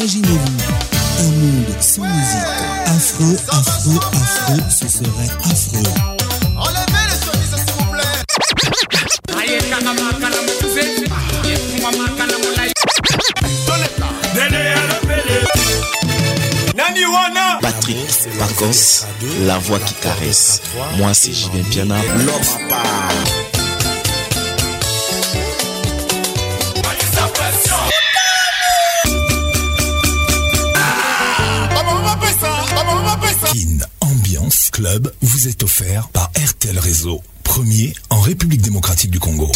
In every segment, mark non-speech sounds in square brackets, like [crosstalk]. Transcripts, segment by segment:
Imaginez-vous un monde sans musique. Afro, afro, afro, ce serait affreux. Enlevez le sourire, s'il vous plaît. Patrick Pacos, la voix qui caresse. Moi, c'est Julien Piana, l'homme à club vous est offert par RTL Réseau, premier en République démocratique du Congo.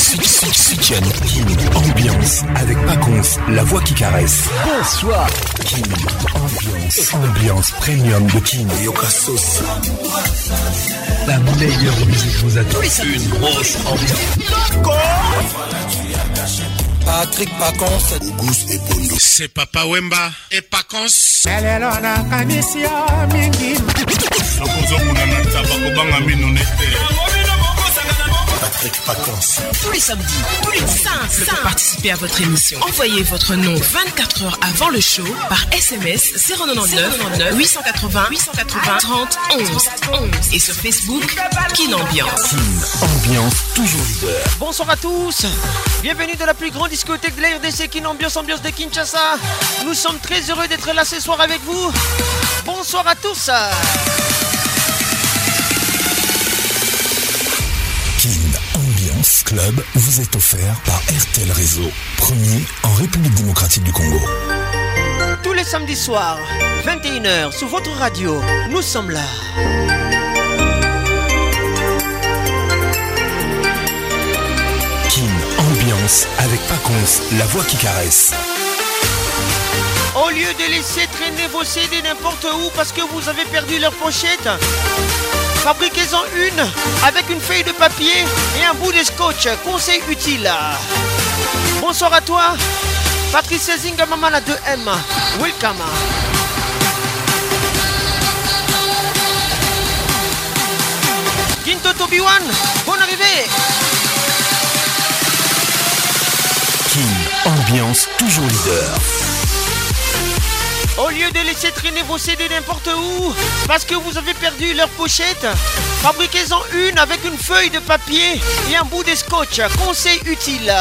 King ambiance avec Paconce, la voix qui caresse. Bonsoir. King ambiance, ambiance premium de King et Yokasos. La meilleure musique vous attend. Une grosse ambiance. Patrick Pacons Auguste Ebondo C'est Papa Wemba et Pacons Lelo nakanisi yo mingi sokozokuna na taba kobanga mino nete Patrick vacances Tous les samedis, plus de 5, Pour participer à votre émission. Envoyez votre nom 24 heures avant le show par SMS 099 880 880 30 11 11 et sur Facebook Kin Ambiance. ambiance toujours leader. Bonsoir à tous. Bienvenue dans la plus grande discothèque de la RDC Kin Ambiance Ambiance de Kinshasa. Nous sommes très heureux d'être là ce soir avec vous. Bonsoir à tous. vous est offert par RTL Réseau, premier en République démocratique du Congo. Tous les samedis soirs, 21h, sur votre radio, nous sommes là. Kin Ambiance avec Paconce, la voix qui caresse. Au lieu de laisser traîner vos CD n'importe où parce que vous avez perdu leur pochette, Fabriquez-en une avec une feuille de papier et un bout de scotch. Conseil utile. Bonsoir à toi, Patrice Zinga la 2M. Welcome. Ginto Tobiwan, bonne arrivée. King, ambiance toujours leader. Au lieu de laisser traîner vos CD n'importe où, parce que vous avez perdu leur pochette, fabriquez-en une avec une feuille de papier et un bout de scotch. Conseil utile.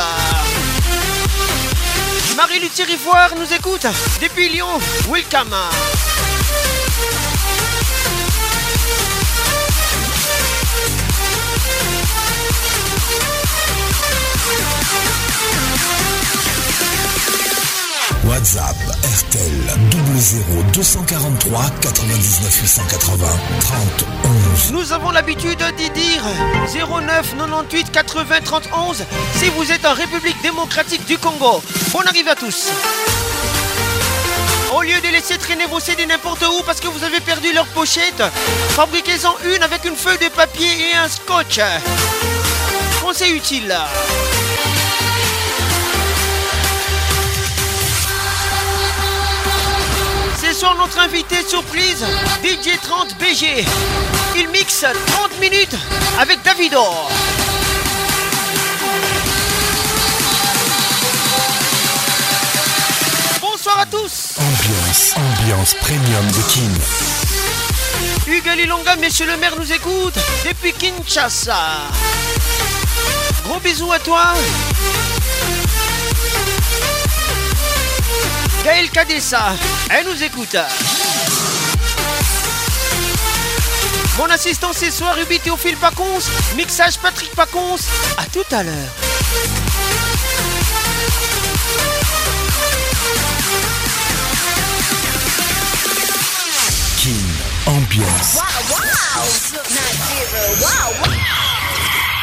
Marie-Luthier rivoire nous écoute depuis Lyon. Welcome. WhatsApp RTL 00243 243 99 880 30 Nous avons l'habitude de dire 09 98 80 31 si vous êtes en République démocratique du Congo. on arrive à tous. Au lieu de laisser traîner vos CD n'importe où parce que vous avez perdu leur pochette, fabriquez-en une avec une feuille de papier et un scotch. Conseil utile. notre invité surprise, DJ 30 BG. Il mixe 30 minutes avec Davidor. Bonsoir à tous. Ambiance, ambiance premium de King. Hugues Longa, monsieur le maire, nous écoute depuis Kinshasa. Gros bisous à toi. Gaël Kadessa, elle nous écoute. Mon assistant ce soir, Ruby Théophile Pacons, mixage Patrick Pacons, à tout à l'heure. King Ambiance. Wow,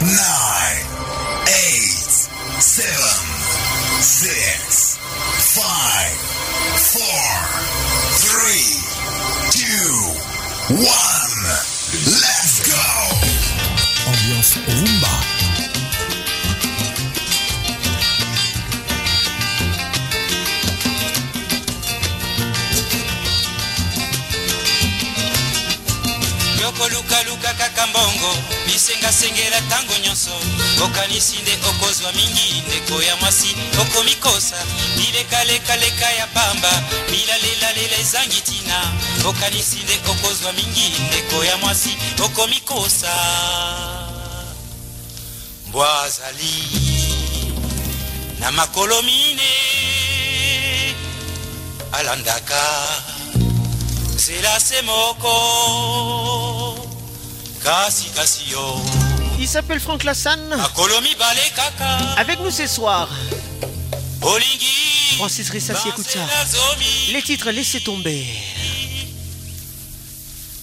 nine, eight, seven, six, five, four, three, two, one. Let's go. osalaka mbongo misengasengela ntango nyonso okanisi nde okozwa mingi ndeko ya mwasi okomi kosa milekalekaleka ya pamba milalelalela ezangi ntina okanisi nde okozwa mingi ndeko ya mwasi okomi kosa mbwa azali na makolo mine alandaka zela se moko Kasi yo. Il s'appelle Franck Lassane. Avec nous ce soir. Francis Rissassi, écoute ça. Les titres, laissez tomber.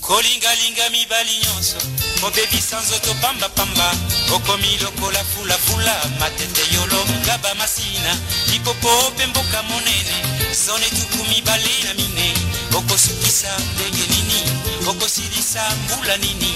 kolingalinga mibali nyonso kobebisa nzoto pambapamba okomi lokola fulafula matete yolo ngaba masina lipopo mpe mboka monene zone tuku mibale na mine okosukisa ndenge nini okosilisa mbula nini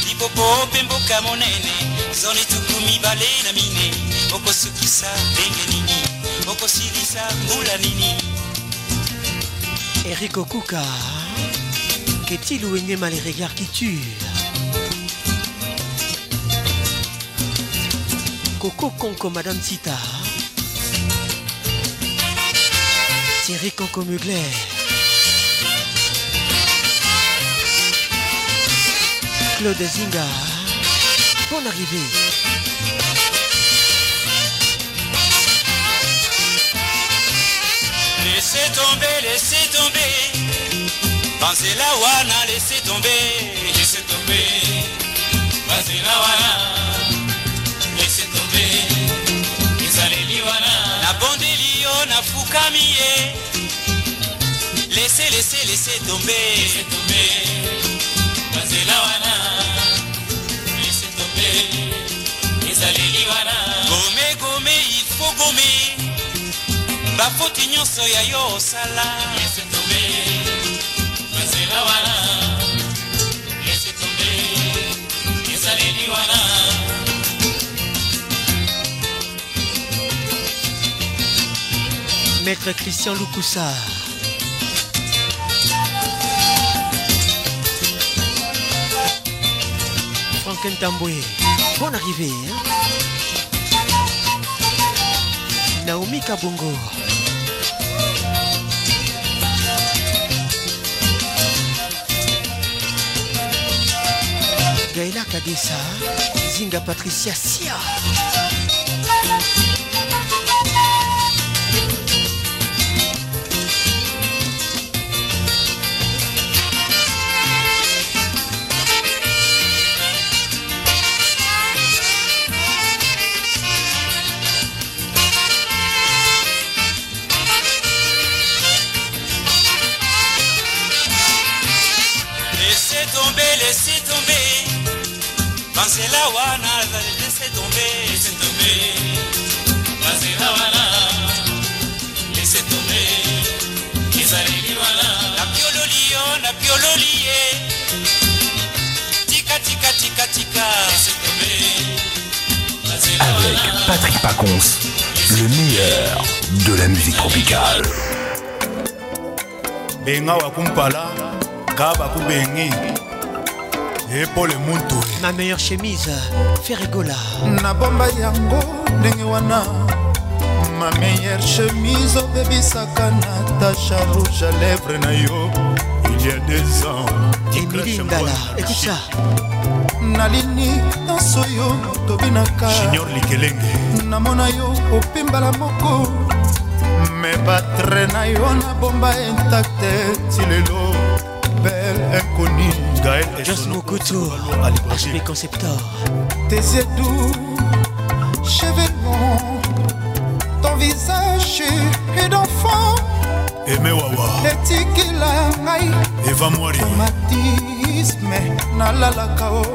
popo mpe mboka monene zoni tuku mibale na mine okosukisa ndenge nini okosilisa mbula nini erik okuka qu'est-il ou énema les regards qui tuent Coco Conco Madame Tita Thierry Conco Mugler Le Zinga. pour l'arrivée Laissez tomber, laissez tomber. Pensez la wana, laissez tomber. Laissez tomber. Pensez la wana. Laissez tomber. les wana. La bondeli yo Laissez, laissez, laissez tomber. Laissez tomber. bomi bafoti nyonso ya yo osala nzela wana esetombe esaleli wana maître christian lukusa frank ntambwe bon arrivé hein? Naomi Kabongo. Gaëla Kadessa, Zinga Patricia Sia. C'est la Wana, laissez tomber, c'est tomber. Mazela Wana, laissez tomber. Kizalini Wana. La piololion, la piololie. Tika, tika, tika, tika. C'est tomber. Avec Patrick Paconce, le meilleur de la musique tropicale. Benga wakumpala, kaba kubengi. epole muntu ma meilleure chemise ferigola nabomba yango ndenge wana ma meilleure chemise obebisaka na tache rouge à lèvre na yo il y a des ans emilingala écoute ça nalini nyonso yo tobinaka junior likelenge namona yo opimbala moko me batre na yo nabomba intakte ti lelo Gaël Jos Mokoto à l'hébreu Conceptor Tes yeux cheveux ton visage est d'enfant eme wawa etikila ngai eva mwarimatisme nalalaka o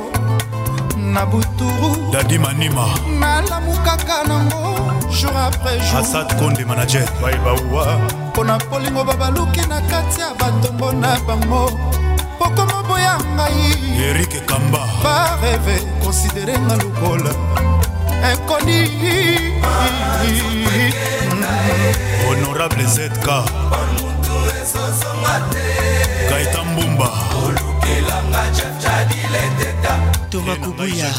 na buturu dadi manima nalamukaka nango jour après jour asad konde manager bayebauwa mpo na polingo babaluki na kati ya batongo na bango okokoma boya ngai erike kamba bareve konsidere nga lokola inkoni honorable zk kaita mbumba toma kobuya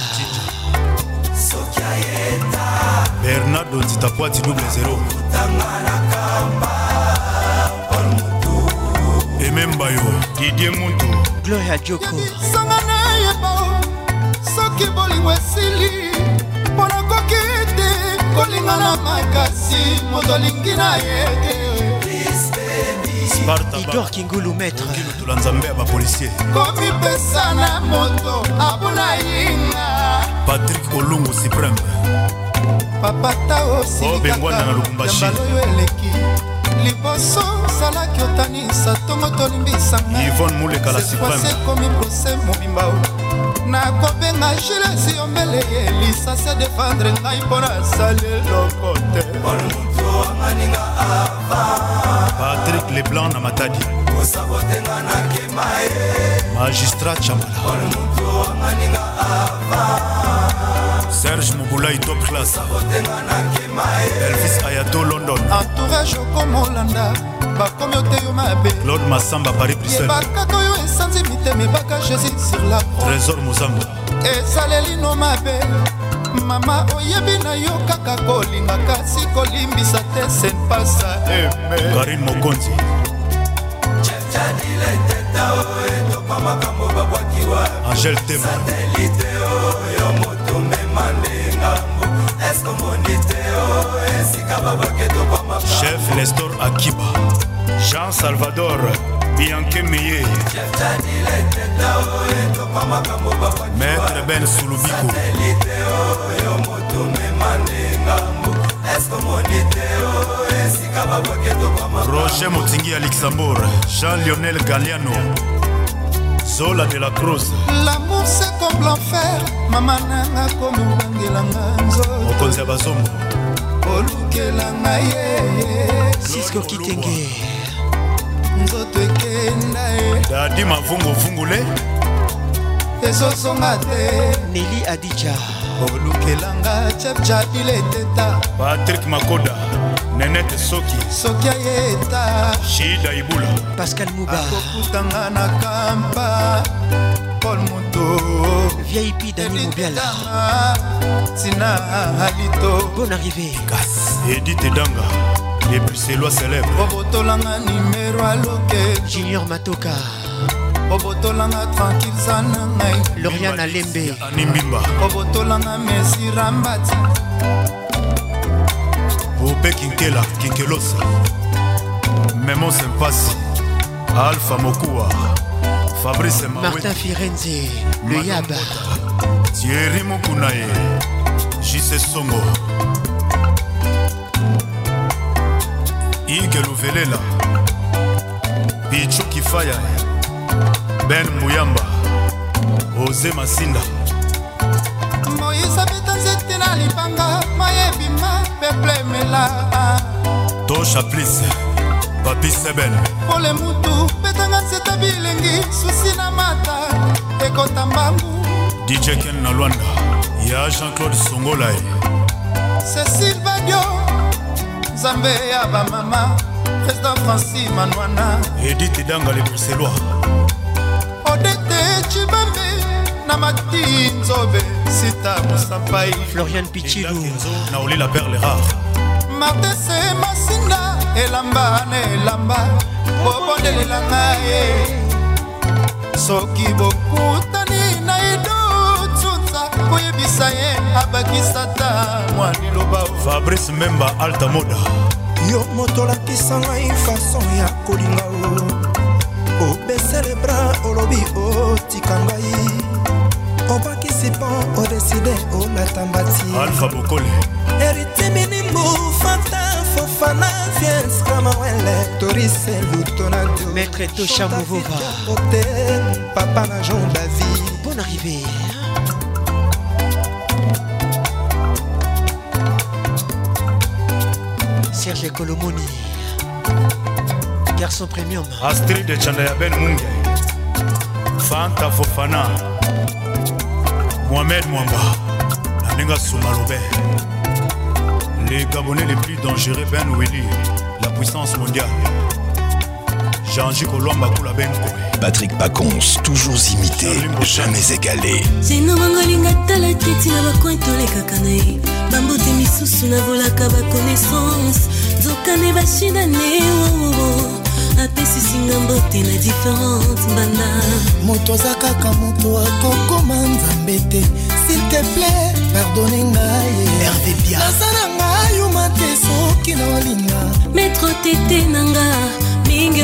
bernardo nzitakwati double 0 emembayo didie mutu gloria joko sanga nayeba soki bolingo esili mpo nakoki te kolinga na makasi moto alingi na ye te idor kingulu maîtretula nzambe ya bapolisier komipesa na moto abuna yinga patrik olungu supreme papata osibikaka oh, yambaloyo eleki liboso ozalaki otanisa ntongo tolimbisangaasekomi prose mobimba nakobenga gilesi yombele ye lisasi adefendre ngai mpo nasali eloko te patrik leblanc na matadi magistrat chamala serge mobulai top class elvis ayato london entourage okomolanda bakomi oteyo mabe claude masamba paris bruxellebakaka oyo esanzi mitema ebaka jésus sur la trésor mozambo esalelino mabe mama oyebi na yo kaka kolinga kasi kolimbisa te senpasa eh, eh. karin mokonzi angel tema chef nestor akiba jean salvador bianke meye maître ben sulubiko roger motingi ya luxembourg jean lionel galiano zola de la crose lamour c'est comme l'enfer mama nanga komobangelanga nzoto mokonzi ya bazombo olukelanga ye sisko kitenge nzoto ekenda ye dadi mavunguvungule ezozonga te neli adija olukelanga chepchabile teta patrik makoda nenete soki soki ayeta shida ibula pascal mubaakokutanga na kampa pol moto vip dani mobiala tina alito bon arrivé edite danga lepuselwa célèbre obotolanga nimero aloke junior matoka obotolanga tranquille za na ngai lorian alembe animbimba obotolanga mesira mbati ope kinkela kinkelosa memos mpasi alpha mokuwa fabrice martin firenze le yaba thierry mokunaye jise songo ike luvelela pichu kifaya ben muyamba oze masinda moyise abeta nzete na libanga mayebima peple emela to chaplis papi sebel pole mutu betanga nzeta bilengi susi na mata ekota mbangu dijeken na lwanda ya jean-claude songolae cecil badio nzambe ya bamama président francis manwana edite danga le bruxellois odete cibambe na mati nzobe sita mosapai florian pichilu na olela perle rare martese masinda elamba na elamba bobondelela ngai soki bokutani na idotunza koyebisa ye abakisata mwa liloba fabrice memba altamoda yo moto olakisa ngai fason ya kolinga o obesele bra olobi otika ngai obakisi mpo odeside olata mbatialfabokole eritiminimu fanta fofana viens kamawele torise lutonado maître toshamovova papa na jon davi mpona arrivée Serge Colomoni Garçon premium Astrid de Chandaya Ben Munge Fanta Fofana Mohamed Mwamba Naninga Soumalobe Les Gabonais les plus dangereux Ben La puissance mondiale Jean-Jacques Colomba Koula ben Patrick Pacons, toujours imité, jamais égalé. zenobangalinga tala teti na bakoin tolekaka na ye bambote misusu nabolaka bazokane bashina ne oh, oh, oh. apesisinga mbote na diferente mbanda moto aza kaka moto akokoma nzambe te silteple pardone ngai aza na ngai yuma te soki na olinga metro tete na nga mingi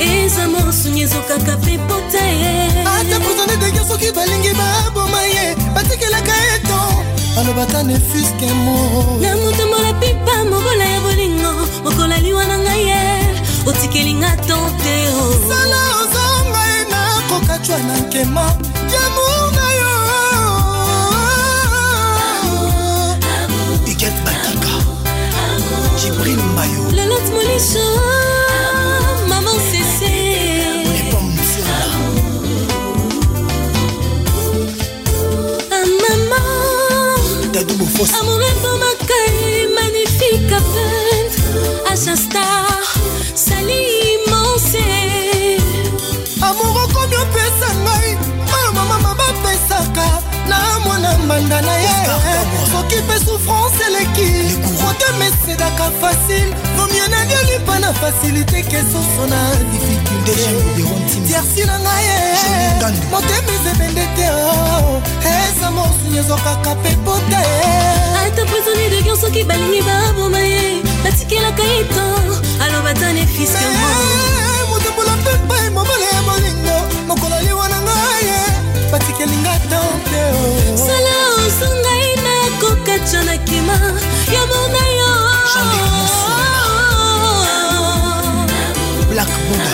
eza morsuny ezokaka mpe pota ye ata prisonnier de guerre soki balingi baboma ye batikelaka eto balobata nefuske mo na motombola pipa mokola ya bolingo mokola liwa na ngai ye otikelinga tante o oh. sala ozonga ye nakokatwa na nkema yamour na yo iket bataka jibril mayo lelot molisho pour Fosse. Amour, un vent, ma magnifique à peine, mbanda na ye soki mpe souffrance eleki motema esedaka facile vomie nalielipa na facilité kesoso na difikultédersi na ngai ye motema ezebende te oh. eza mosuni ezokaka mpe pota ye ata prisonnier de guerre soki balingi baboma ye batikelaka eto aloba ta nefiske eh, eh, eh, motobola mpe mpa emobole nakelinga donke sala osungai nakokatya na kima ya mona yo black boda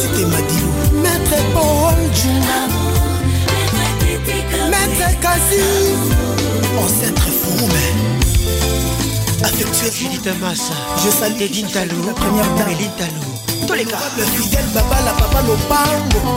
site madilu maître paul ju maître kasi ancêtre foume affectueusement Julie Tamassa je salue Tedine Talo la première dame Méline Talo tous les gars le fidèle baba la papa lopango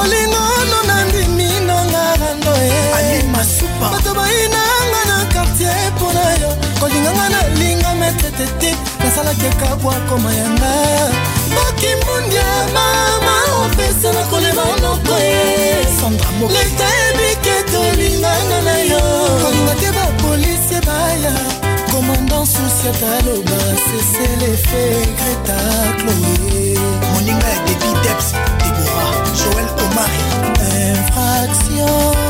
bolingo no nandimi nanga rando ye bato bayinanga na kartier mpo na yo kolinganga nalinga metetete nasalaki ekabwa koma yanga bakimbundi ya mama opesana kolema noko ye leta yebike tolingana na yo kolinga te bapolisi baya commandant susiata aloba seselefe greta chloe moninga ya debi deps 我。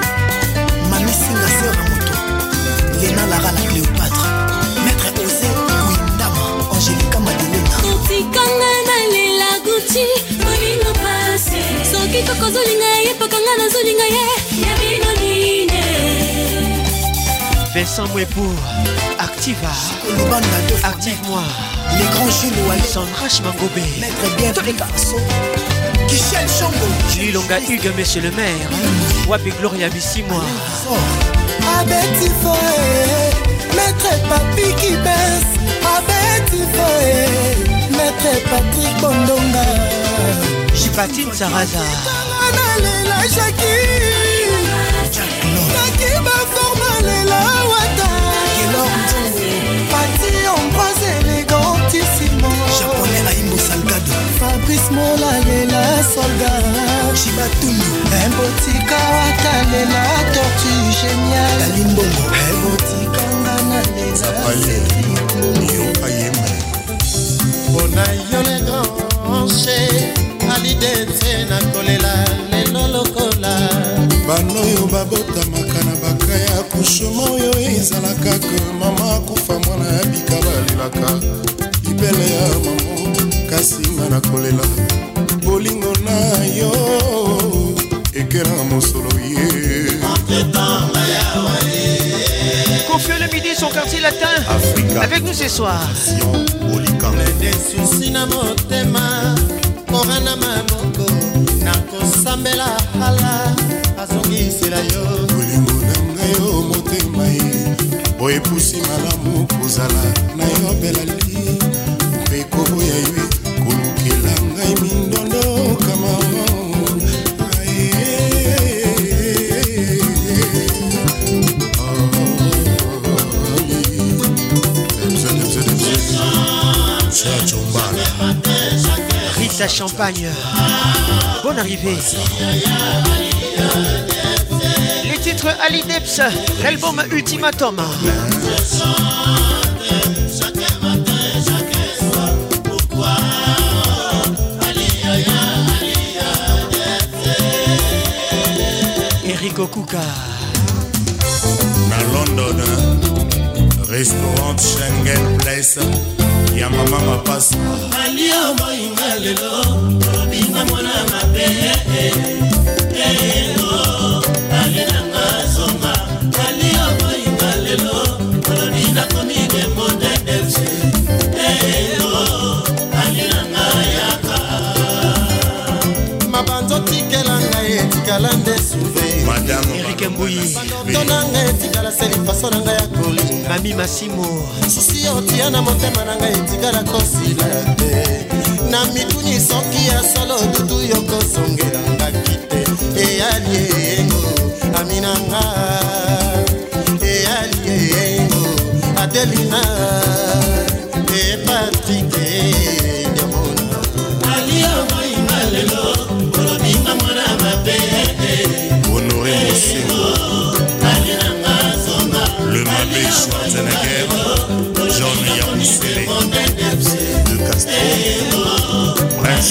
à la cléopâtre maître osé kuindama angélika madelena otikanga nalela guti molingo pase soki koko ozolinga ye pakanga nazolinga ye ya bino nine vincent mwepo activa active moi les grands jules wale sandrache mangobé maître bien tolekaso Michel Chongo Lilonga Hugues, monsieur le maire mmh. Wapi Gloria Bissimois mmh. abeti foe maître papi kibes abeti foe maître patrik bondonga jipatine zaraza nalela jaki naki baforma lela wata pati ombroise elegantissimo japonais aimbo salgado fabrice mola lela soldat george batundu ebotika watalela tortu génial alimbongo ebotikanga na lezaayeme mpona yo le granche alidete na kolela lelo lokola banoyo babotamaka na bakaya kushoma oyo ezalaka ke mama akufa mwana ya bika balelaka libele ya mamo kasi nga na kolela bolingo na yo Latin Africa. avec nous ce soir. lisusi na motema kora na maboko nakosambela hala azongisela yo kolingo na ngai yo oh, motema ye boyepusi malamu kozala na yo belali Champagne. Bonne arrivée. Les titres Ali l'album Ultimatum. Enrico Kuka. la London, restaurant Schengen Place. ya mama mapasa alio moinga lelo obinga mwana mabe eh, eh, elo alinanga zonga alio moinga lelo olobi nakomi gembo de fc eh, elo alinanga yaka mabanzo tikela ngai etikala nde suve madame erike mbuyi bandoto na ngai etikala selifaso na ngai mami masimo susi otia na motema na ngai etikala kosila te na mituni soki ya solo dudu yokosongelanga kite eyali eyengo aminanga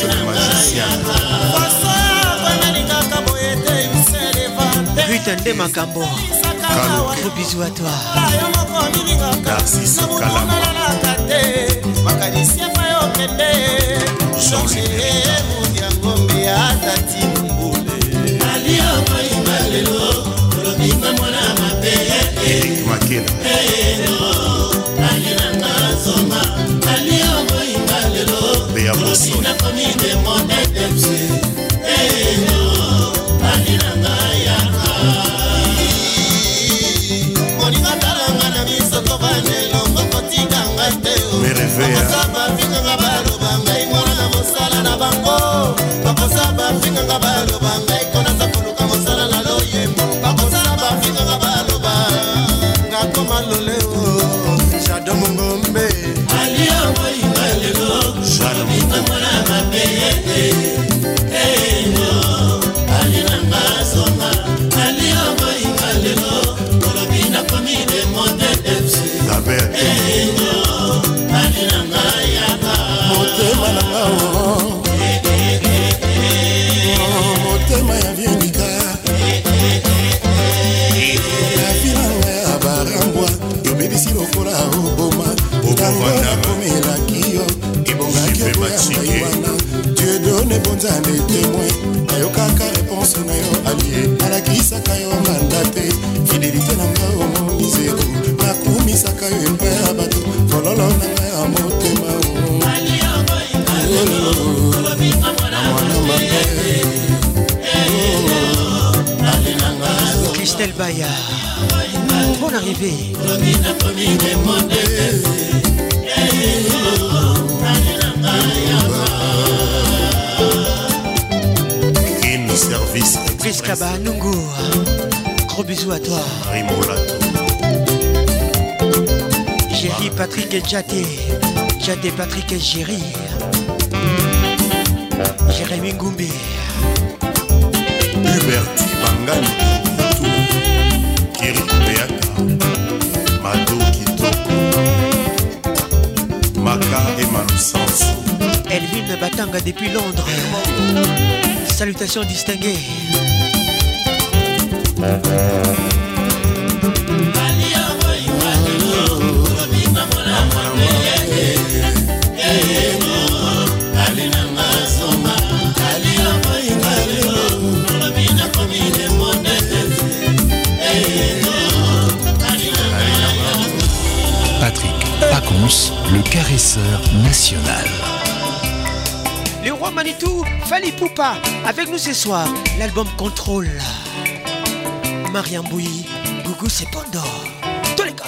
monsieur le magicien rita nde makambo gros bisou à toi narciso kalamanaka te makanisiaka yo kende jeanmodiangombe atati mbule alio moyima lelo olobinga mwana mabe erik makela eno alinanga zoma bafinga nga balo Maya. Bonne arrivée. In service. Nungu. Gros bisous à toi. Rimolato. Jerry Patrick et Jaté. Jaté Patrick et Jerry. Jérémy Ngoumbi. Hubert Bangani. erikopeaka mado kitoko maka emanusansu elvine batanga depuis londres salutations distinguées le caresseur national. Le roi Manitou, Fali Poupa, avec nous ce soir, l'album Contrôle. Mariam Bouy, Gougou c'est Pandore. Tous les gars.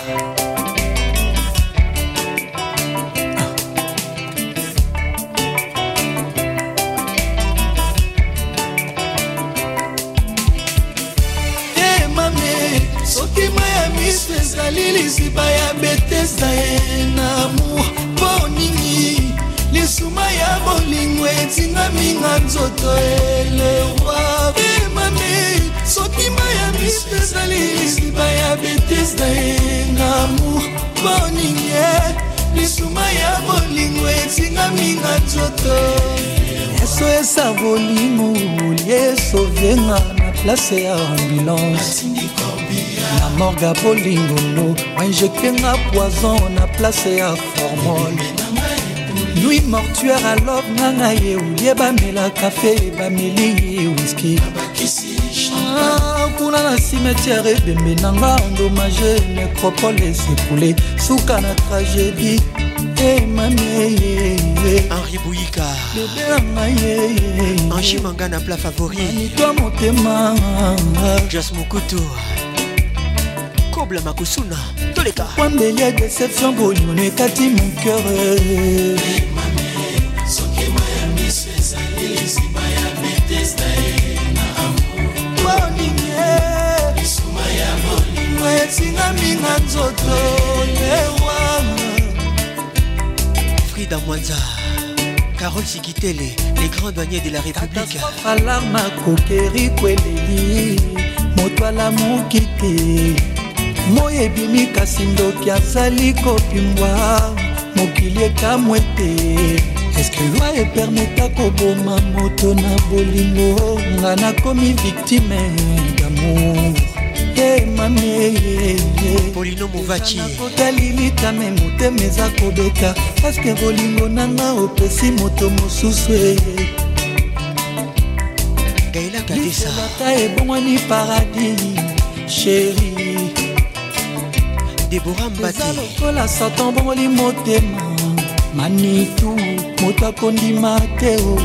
Eh, nga nzoto eleroi vemami soki mai ya miso ezali lisima ya betesda ye na amour boninge lisuma ya bolingo etingami nga nzoto yeso esa bolingo yeso venga na place ya ambulance na morga bolingono injektenga poison na place ya formole lui mortuaire alob na ngai ye olie bamela kafe bameli ye wiski ah, kuna na cimetiare ebembe eh, na nga endomage necropole esekule suka na tragédie eh, eh, henri bouyika angi manga na plat favorianito motema jas mokutu kobla makosuna toleka wambeli ya déception bonion ekati mon cœur naminga nzoto ewanga frida mwanza carole sikitele les grands douaniers de la république alarme akokeri kweleli moto alamuki te moi ebimi kasi ndoki azali kopimbwa mokili ekamwe te eske lwa epermeta koboma moto na bolingo nga nakomi viktime damour polino movaciakotalimikame motema eza kobeta paske bolingo nanga opesi moto mosusu e. gaelakadesaka ebongwani paradis sheri debora mbatieza lokola satan bongoli motema manitu moto akondima te o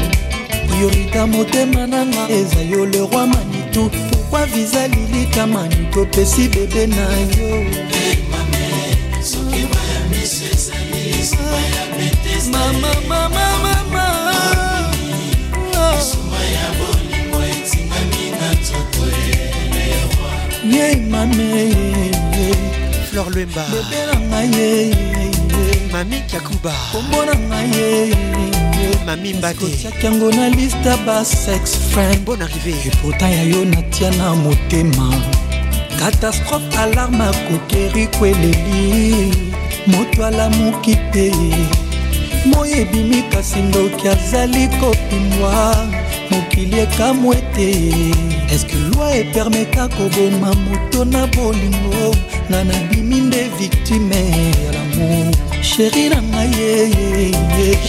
priorita motema nanga eza yo le roi manitu kwa viza lilikamani topesi bebe na yo mama, mama, mama, ye mame flor lwemba bebe na ngai mami kakuba kombona ngai mami mbateyango na liste basex friend bon arrivé epota ya yo natia na motema katastrophe alarme akokeri kweleli moto alamuki te moi ebimi kasi ndoki azali kopimwa mokili ekamw ete eske lwi epermeta koboma moto na bolingo nga nabimi nde victime ya lamour sheri na ngai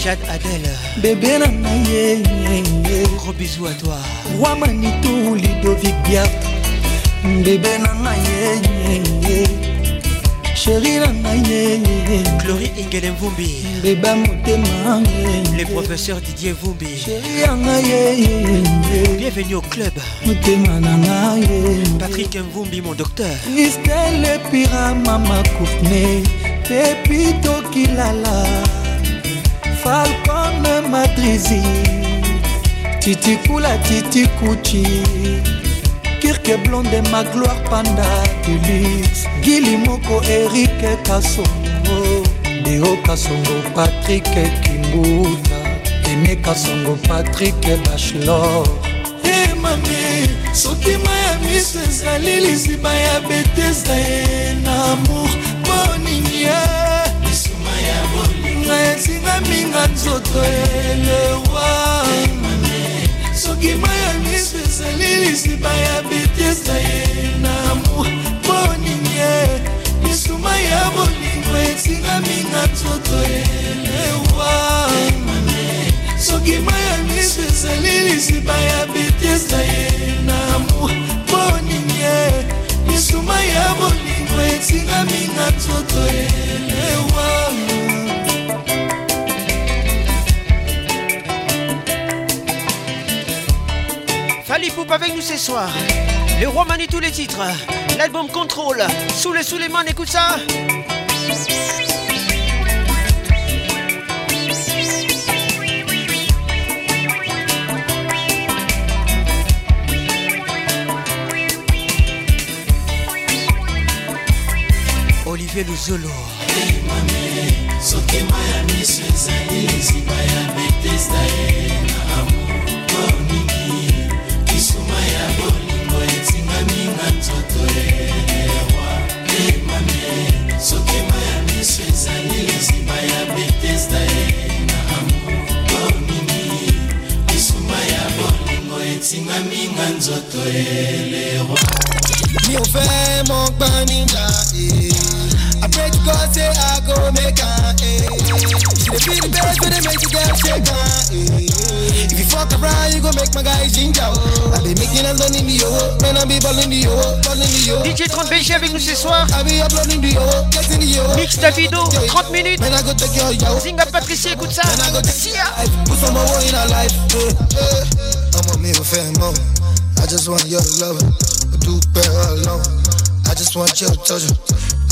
jad adela bebe na ngai eh, eh, eh, gros bisou à toi wamanito lidovic biart bebe na ngai sheri na ngai clori ingelen vumbi beba motema le professeur didier vumbi sheri ya ngai bienvenue au club motema na ngai patrick mvumbi mon docteur listel epira mama courtney depuis tokilala falcone madrizi titikula titikuchi kirke blonde magloire panda delix gili moko erike kasongo deo kasongo patrik kimbuta eme kasongo patrik bachelor emami sotima ya miso ezali liziba ya betesa ye na amour moningi ngai etingaminga nzoto elewa soki mai ya miso ezali lisiba ya betesa ye na moningi misuma ya bolingo etingaminga nzoto elewa soki mai ya miso ezali lisiba ya betesa ye na moningi ya Fali Poupe avec nous ce soir. Le roi manie tous les titres. L'album Contrôle. Sous les sous les écoute ça. olivier luzolo soki maya miso ezali liziba ya betesda ye na amokoningi kisuma ya bolingo etingami na nzoto ewa emame soki maya miso ezali liziba ya betesda ye na amokoningi kisuma ya bolingo etingami na nzoto elerwa mi ò fẹ́ mọ́ gbani dá e. Eh. make you go say I go make her, eh. She dey feel the best when they make you girl shake her, eh. If you fuck around, you go make my guy ginger, oh. I be making a blood in the yo, man, I be ballin' the yo, ballin' the yo. DJ 30 BG avec nous ce soir. I be a blood in the yo, get in the yo. Mix Davido, 30 minutes. Man, I go take your yo. Zinga Patricia, écoute ça. Man, I go take your life. Put some more in our life, eh, eh. I'm a mirror fan, mom. I just want your love. Do better alone. I just want your touch.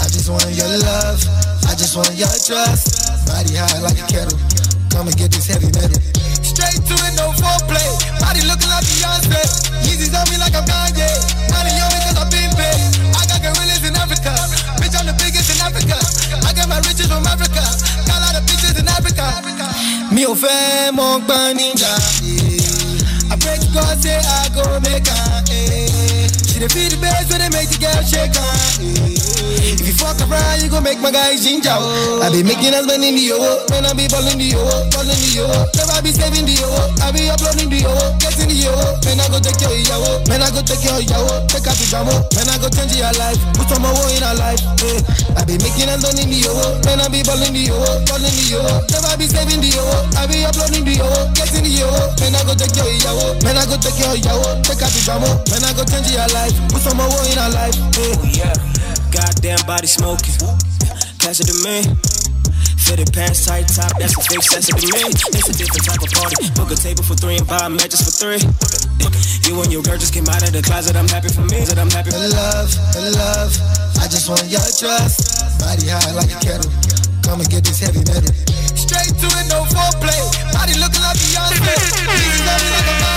I just want your love, I just want your trust. Body high like a kettle, come and get this heavy metal. Straight to it, no foreplay. Body looking like Beyonce. Yeezys on me like I'm Kanye. Money on me cause I've been paid. I got gorillas in Africa. Bitch, I'm the biggest in Africa. I got my riches from Africa. Got a lot of bitches in Africa. Me ò fam on gbọ́n níjà. I pray to God say I go make her. Eh. She dey feel the bass when they make the girl shake her. Eh walk around, you gon' make my guys ginger. Oh. I be making us money in the yo, man. I be balling the yo, balling the yo. Never be saving the yo, I be uploading the yo, getting the yo. Man, I go take your yo, man. I go take your yo, take out the jamo. Man, I go change your life, put some more in our life. Hey. I be making us money in the yo, man. I be balling the yo, balling the yo. Never be saving the yo, I be uploading the yo, getting the yo. Man, I go take your yo, man. I go take your yo, take out the jamo. Man, I go change your life, put some more in our life. Hey. Oh, yeah. Goddamn body smoking. Pass it to me. Fitted pants, tight top, that's a big sense to me. It's a different type of party. Book a table for three and buy matches for three. You and your girl just came out of the closet. I'm happy for me. That I'm happy for love, love. I just want your trust. Body high like a kettle. Come and get this heavy metal. Straight to it, no foreplay. Body looking like Beyonce. These like a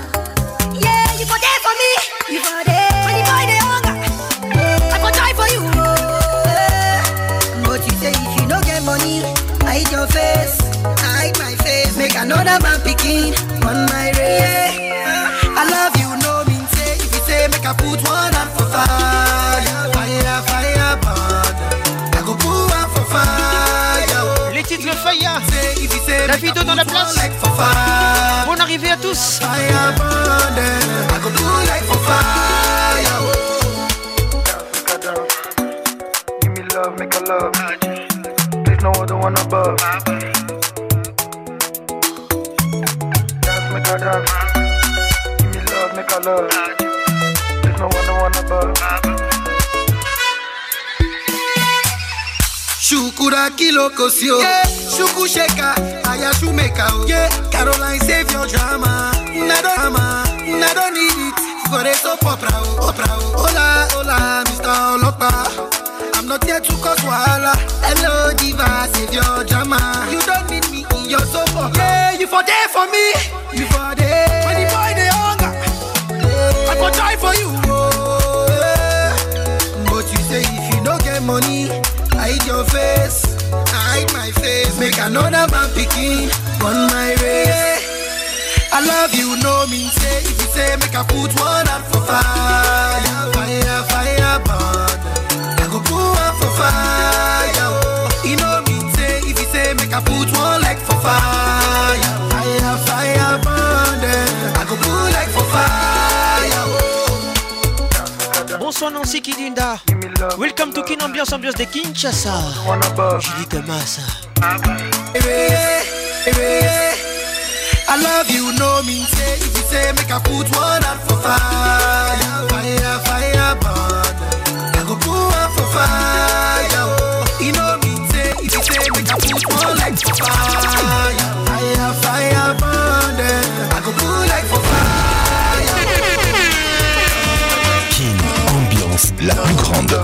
One night I love you, no mean say. If you say make a put one up for fire, fire, fire burn. I go put one for fire. Les titres Fire, la vidéo dans la place. Bonne arrivée à tous. Fire burn, I go put like for fire. Give me love, make a love. There's no other one above. Give me love, make love. There's no one, no one above. Shukura kiloko sio yeah. Shuku sheka Aya shumeka oh yeah. Caroline save your drama Una drama Una don't need it For a soap opera oh Hola hola Mr. Olopa I'm not here to cause wahala Hello diva save your drama You don't need me in your sofa. Yeah you for there for me your face. I hide my face. Make another man picking on my race. I love you, no mean say. If you say, make I put one up for fire. Fire, fire, burn. I go put one for fire. Oh. You know mean say. If you say, make I put one leg for fire. Fire, fire, burn. Eh. I go put leg for fire. Oh. Bonsoir Nancy Kidinda. Welcome to Kin Ambiance, ambiance de Kinshasa. Julie eh, eh, eh. I love you, no mean say. If you say, make a put one out for fire. Fire, fire, burn. I go put one for fire. You know me, say. If you say, make a put one like for fire. Fire, fire, burn. I go put like for fire. Kin Ambiance, la plus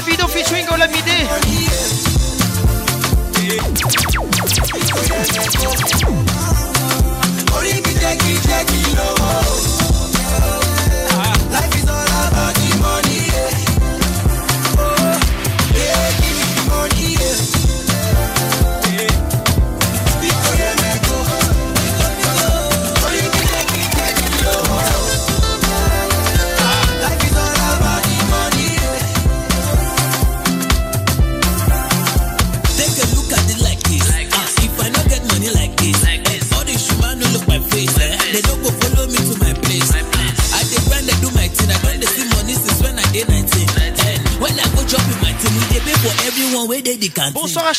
La vidéo featuring Olamide. Yeah.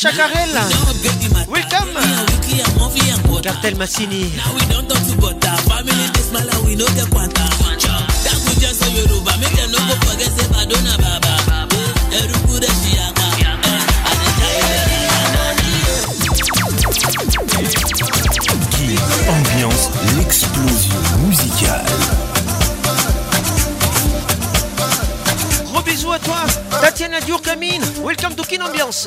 Chacarel, Welcome Cartel Massini ambiance l'explosion musicale Gros bisous à toi Tatiana Durkamine, welcome to Kin Ambiance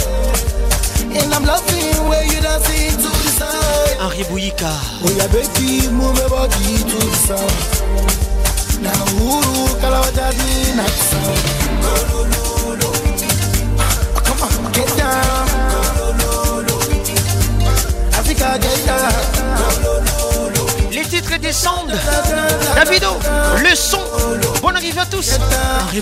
And I'm laughing where you Henri oh, move your body to Now, ah, Come on, get down. Africa, get Les titres descendent. Davido, le son. Bonne arrivée à tous. Henri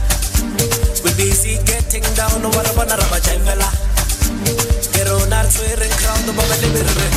busy getting down, what about a rubber jam Get on our swearing crown, the moment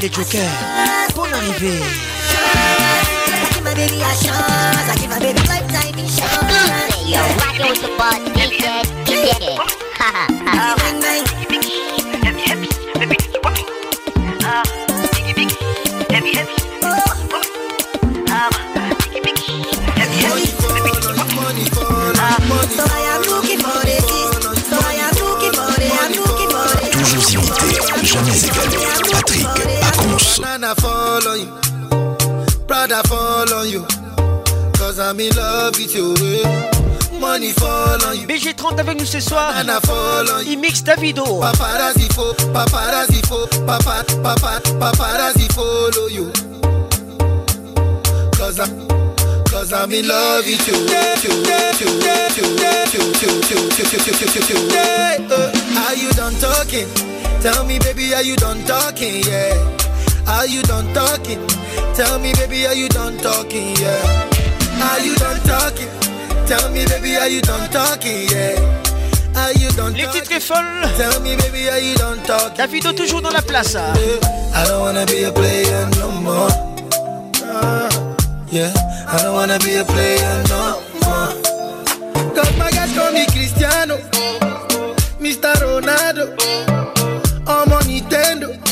les jokers. Bonne Toujours imité, jamais égalé. Patrick Nana you. you. Cause I'm in love you. Money you. BG30 avec nous ce soir. Banana fall you. Il mixe Davido. Paparazzi paparazzi papa, papa, paparazzi follow you. Cause I'm in love Are you done talking? Tell me, baby, are you done talking? Yeah. Are you done talking? Tell me, baby, are you done talking? Yeah. Are you done talking? Tell me, baby, are you done talking? Yeah. Are you done Les petites folles. Tell me, baby, are you done talking? Davido toujours dans la place. Hein. I don't wanna be a player no more. yeah, I don't wanna be a player no more. Cause my guys call me Cristiano, Mr. Ronaldo, I'm on Nintendo.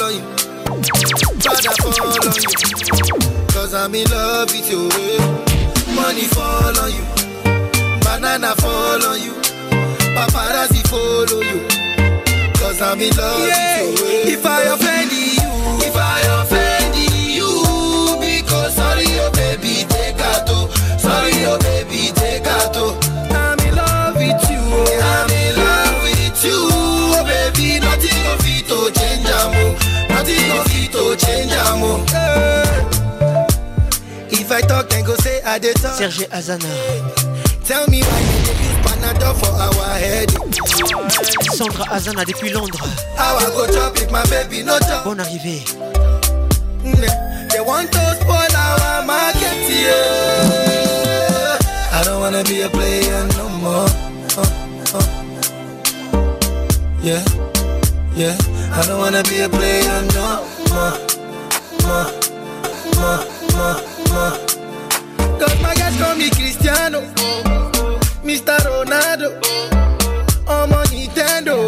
follow you. Father, follow you. Cause I'm in love with Money follow you. Banana follow you. Paparazzi follow you. Cause I'm in love yeah. with way. If I talk go say I did talk. Serge Azana. Tell me why you dey use Panadol for our head. Sandra Azana depuis Londres. How I go chop if my baby no chop. Bonne arrivée. Mm, They want to spoil our market, yeah. I don't wanna be a player no more. Uh, uh. Yeah, yeah. I don't wanna be a player no more, more, more, more, more. more. Cause my guys call me Cristiano, Mr. Ronaldo, I'm on Nintendo.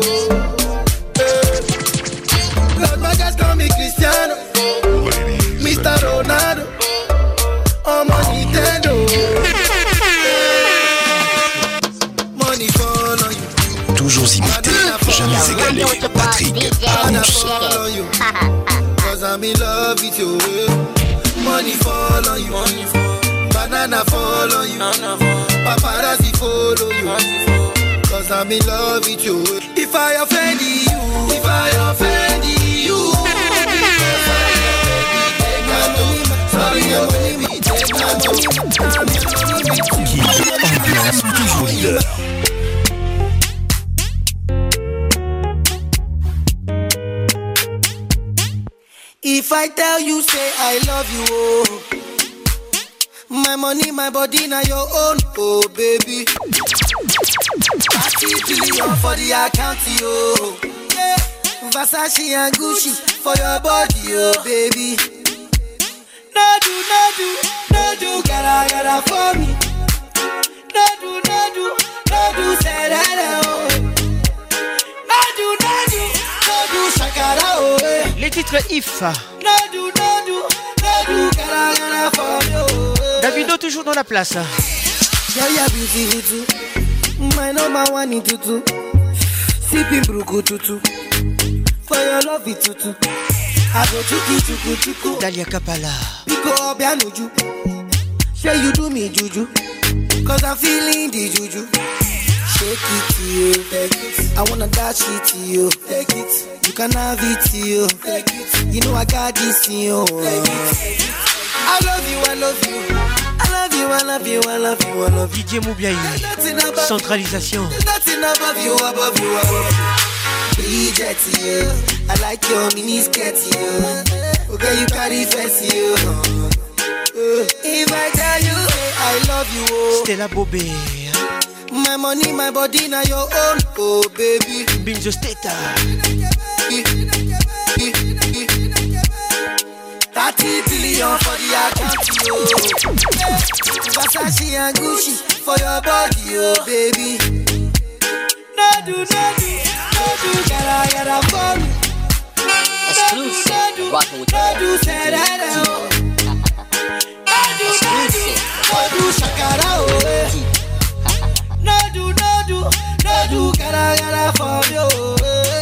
Cause my guys call me Cristiano, Mr. Ronaldo, I'm on Nintendo. Money fall on you. Toujours imité, jamais égalé. Patrick Pacons. Cause I'm in love with you. Money fall on you. Money fall na follow you. Paparazzi follow you. Cause I'm in love with you. If I offend you, if I offend you. Sorry, If I tell you, say I love you, oh. My money, my body, now your own, oh baby. Party billion for the account, yo. Yeah. Versace and Gucci for your body, oh baby. No do, no do, no do, gara gara for me. No do, no do, no do, said hello. Oh. oh. Eh. Les titres IF. No do, no do, no do, gara gara Davido toujours dans la place. My number one in tutu. Sipping bruku tutu. For your love it tutu. I go chuku chuku chuku. Dalia Kapala. Pico obianuju. Say you do me juju. Cause I'm feeling the juju. Shake it to you. I wanna dash it to you. Take it. You can have it to you. Take it. You know I got this in you. Take it. I love you, I love you. I love you, I love you, I love you, I Moubiaï, centralisation. I like your you. Okay, you you. Uh, if I tell you, I love you, oh. Stella Bobé. My money, my body, now your own, oh baby. Steta. 30 billion for the account, yo. Hey, Versace and Gucci for your body, yo, baby. No do, no do, no do, get out, get out for me. Exclusive. Rocking with no do, say that, no. Oh, eh. No do, no do, no do, shakara, oh. No do, no do, no do, get out, get out for you. oh.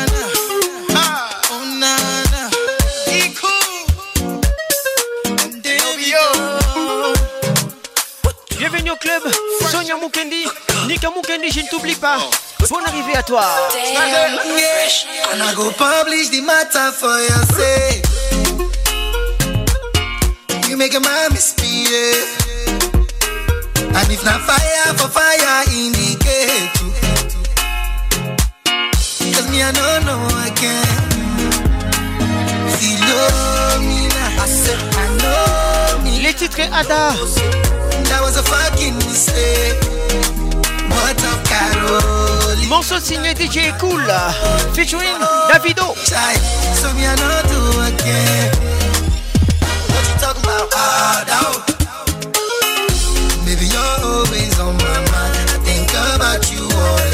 club, Sonia Mukendi, Nika Mukendi, je ne t'oublie pas. Bonne arrivée à toi. And I go publish the matter for You make a man misbehave. And if not fire for fire, indicate you. Cause me, I don't know, I can't. Feel me les titres Ada. Morceau signé DJ Cool, featuring Davido. Ah, Baby, you're always on my mind. I think about you all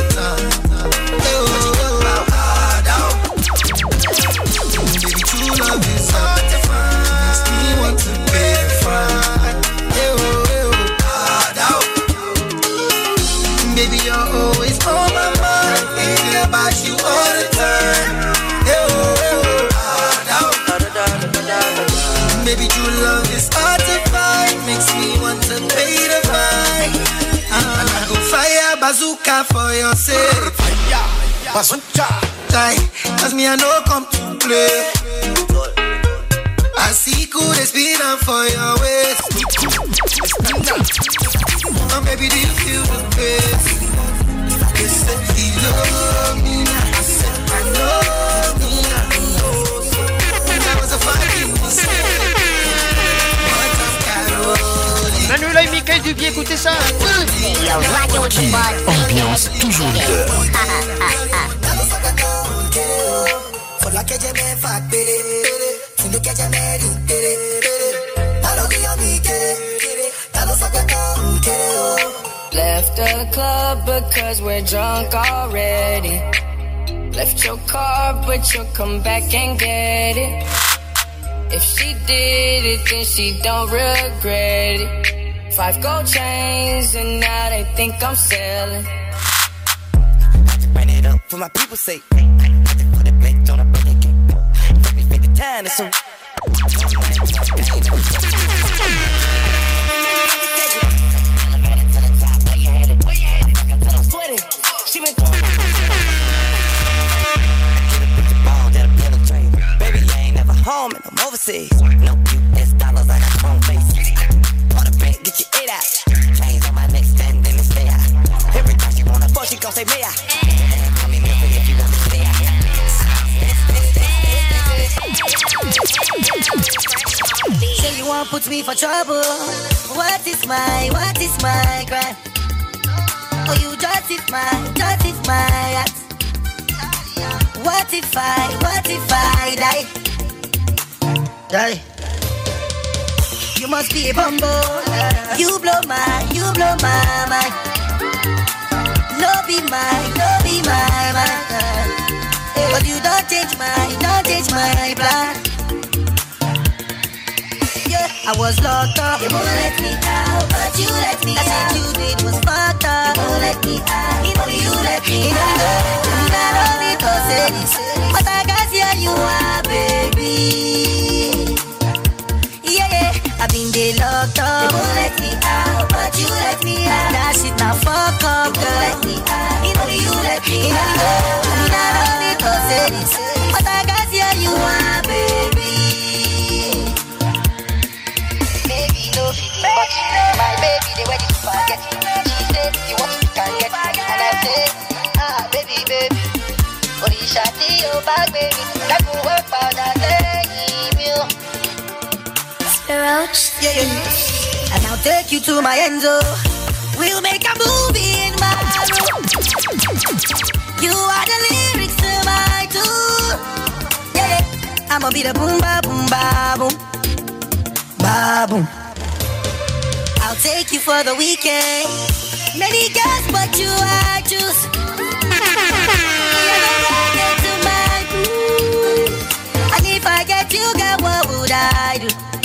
bazooka for your sake. Bazooka. Cause me I no come to play. I see good speed and for your waist. My baby, did you feel the pace? You said you love me now. I said I know. live Michael Dubier, écoutez ça. King, ambiance toujours leader. Left the club because we're drunk already. Left your car, but you'll come back and get it. If she did it, then she don't regret it. Five gold chains, and now they think I'm selling. Run it up for my people's sake. Put it back on a birthday cake. Every fifty time, it's a. She been home and I'm overseas. No, get your it out. Chains on my neck, stand in Every time she wanna fuck, she gon' say, you won't put me for trouble. What is my, what is my crime? Oh, you if my act. What if I, what if I die? Die. You must be a bumbo. You blow my, you blow my mind. Love be my, love be my mind. But you don't change my, don't change my plan. I was locked up. You won't let me out, but you let me I out. I said you did was fucked up. You won't let me out, but you let me out. You got all the cause, but I got here you are, baby. I been dey locked up. They won't let me out, but you let me out. That's it, now fuck up, girl. Let me out, you know you let me out. And I don't need to say this, but I got you, you are, baby. Baby, no fit, but my baby, they ready to forget. She said, you want it, you can get it. And I said, ah, baby, baby. Orisha, see your bag, baby. That will work. approach. Yeah, yeah. And I'll take you to my Enzo. We'll make a movie in my room. You are the lyrics to my tune. Yeah, yeah. I'ma be the boom, ba boom, ba boom, ba boom. I'll take you for the weekend. Many girls, but you I choose. I get you, girl, what would I do?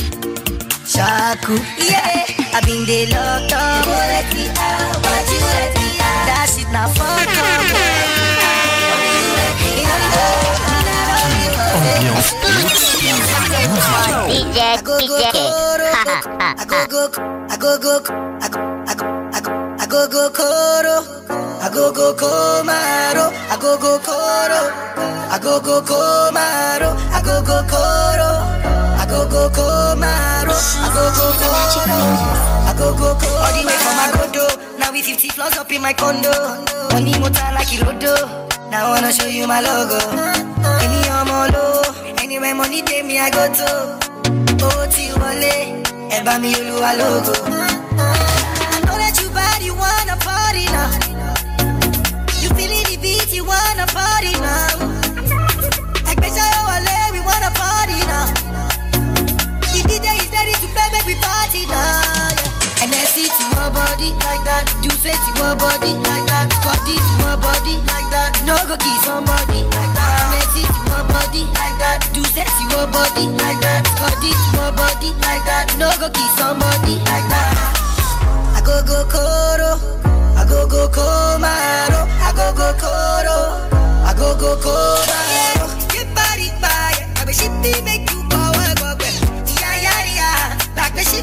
Chaco, Yeah, a been the lot of. You let A out, but you A me out. a a now a up. a a Agogo koro, a a agogo koro, agogo a agogo koro. go go Komaro. I go go Komaro. I go go Komaro. All the way from my Now we 50 floors up in my condo. Money motor like Irodo. Now I wanna show you my logo. Any omo low. Anywhere money day me I go to. Oh, Tiwale. Eba mi a logo. I know that you body wanna party now. You feeling the beat, you wanna party now. set it down. Yeah. NSC to her body like that. do say to her body like that. Scotty to her body like that. No go kiss somebody like that. NSC to her body like that. do say to her body like that. Scotty to her body like that. No go kiss somebody like that. I go go koro. I go go komaro. I go go koro. I go go komaro. Get body fire. I wish it make you.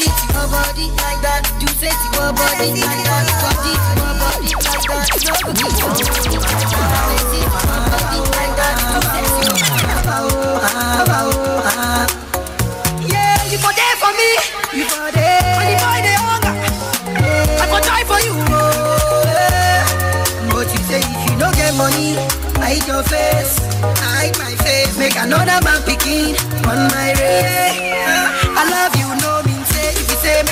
it to body like that. You say to body like that. Got body like that. No body. You say to body like that. You say body. Yeah, you for there for me. You for there. For the boy hunger. I die for you. But you say if you don't get money, hide your face, hide my face. Make another man picking on my race. I love you, no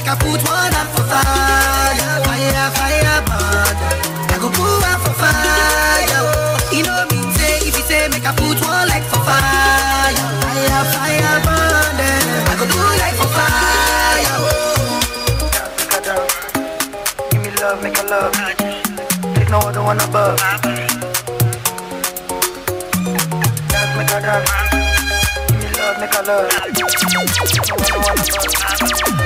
make a put one up for fire, fire, fire, burn. I go put one for fire. You know me say if you say make a put one like for fire, fire, fire, burn. I go do like for fire. Oh. Give me love, make a love. Take no other one above. Dance, make a dance. Give me love, make a love. Take no other one above.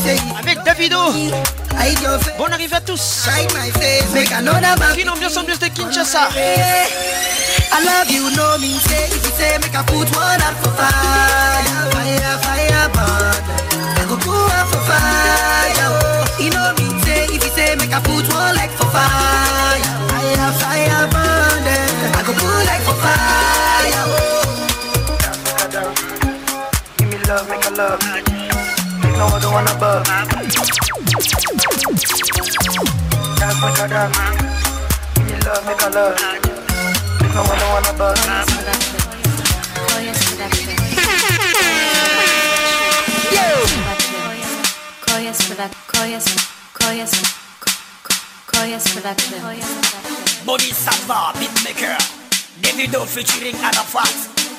Avec Davido. Bonne arrivée à tous. Une ambiance ambiance de Kinshasa. I love you, no mean say If you say make a put one up for fire Fire, fire, burn I go put one for fire oh. You know me say If you say make a put one like for fire Fire, fire, burn I go put like for fire oh. Give me love, make a love know the one above. Dance make a dance. Give me love, make a love. You know the one above. Koyas product, Koyas, Koyas, Koyas production. Body Sava, beatmaker, David Davido featuring Anna Fox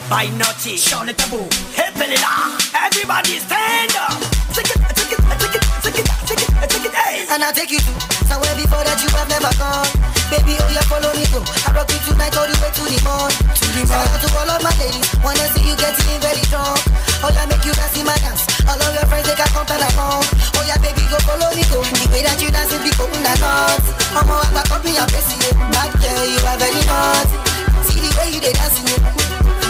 by naughty. Sean the taboo. Hey, Pelina. Everybody stand up. Take it, take it, take it, take it, take it, take it, hey. And I'll take you to somewhere before that you have never gone. Baby, oh yeah, follow me through. I rock you tonight all the way to the morn. To the morn. Shout out to all of my ladies. Wanna see you getting very drunk. Oh yeah, make you dance in my dance. All of your friends they can come to the home. Oh yeah, baby, go follow me go. The way that you dance is people in the north. I'm all about company, I'm busy. Back there, you are very hot. See the way you they dancing.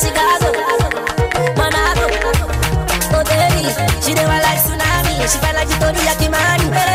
Chicago, Monaco, oh baby, she never like tsunami, she felt like Victoria Kimani.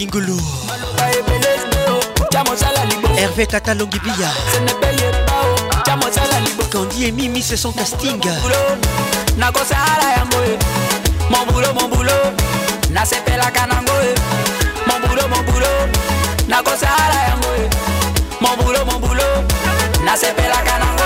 kingulu hervé katalongi bia kandi et mimi c'est son casting nakosala yango mon boulot mon boulot nasepelaka nango mon boulot mon boulot nakosala yango mon boulot mon boulot nasepelaka nango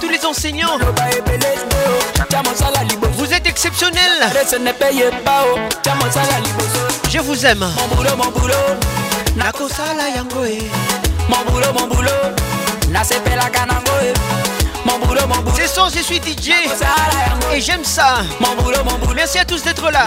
tous les enseignants. Vous êtes exceptionnels. Je vous aime. E. C'est ça, je suis DJ. Et j'aime ça. Merci à tous d'être là.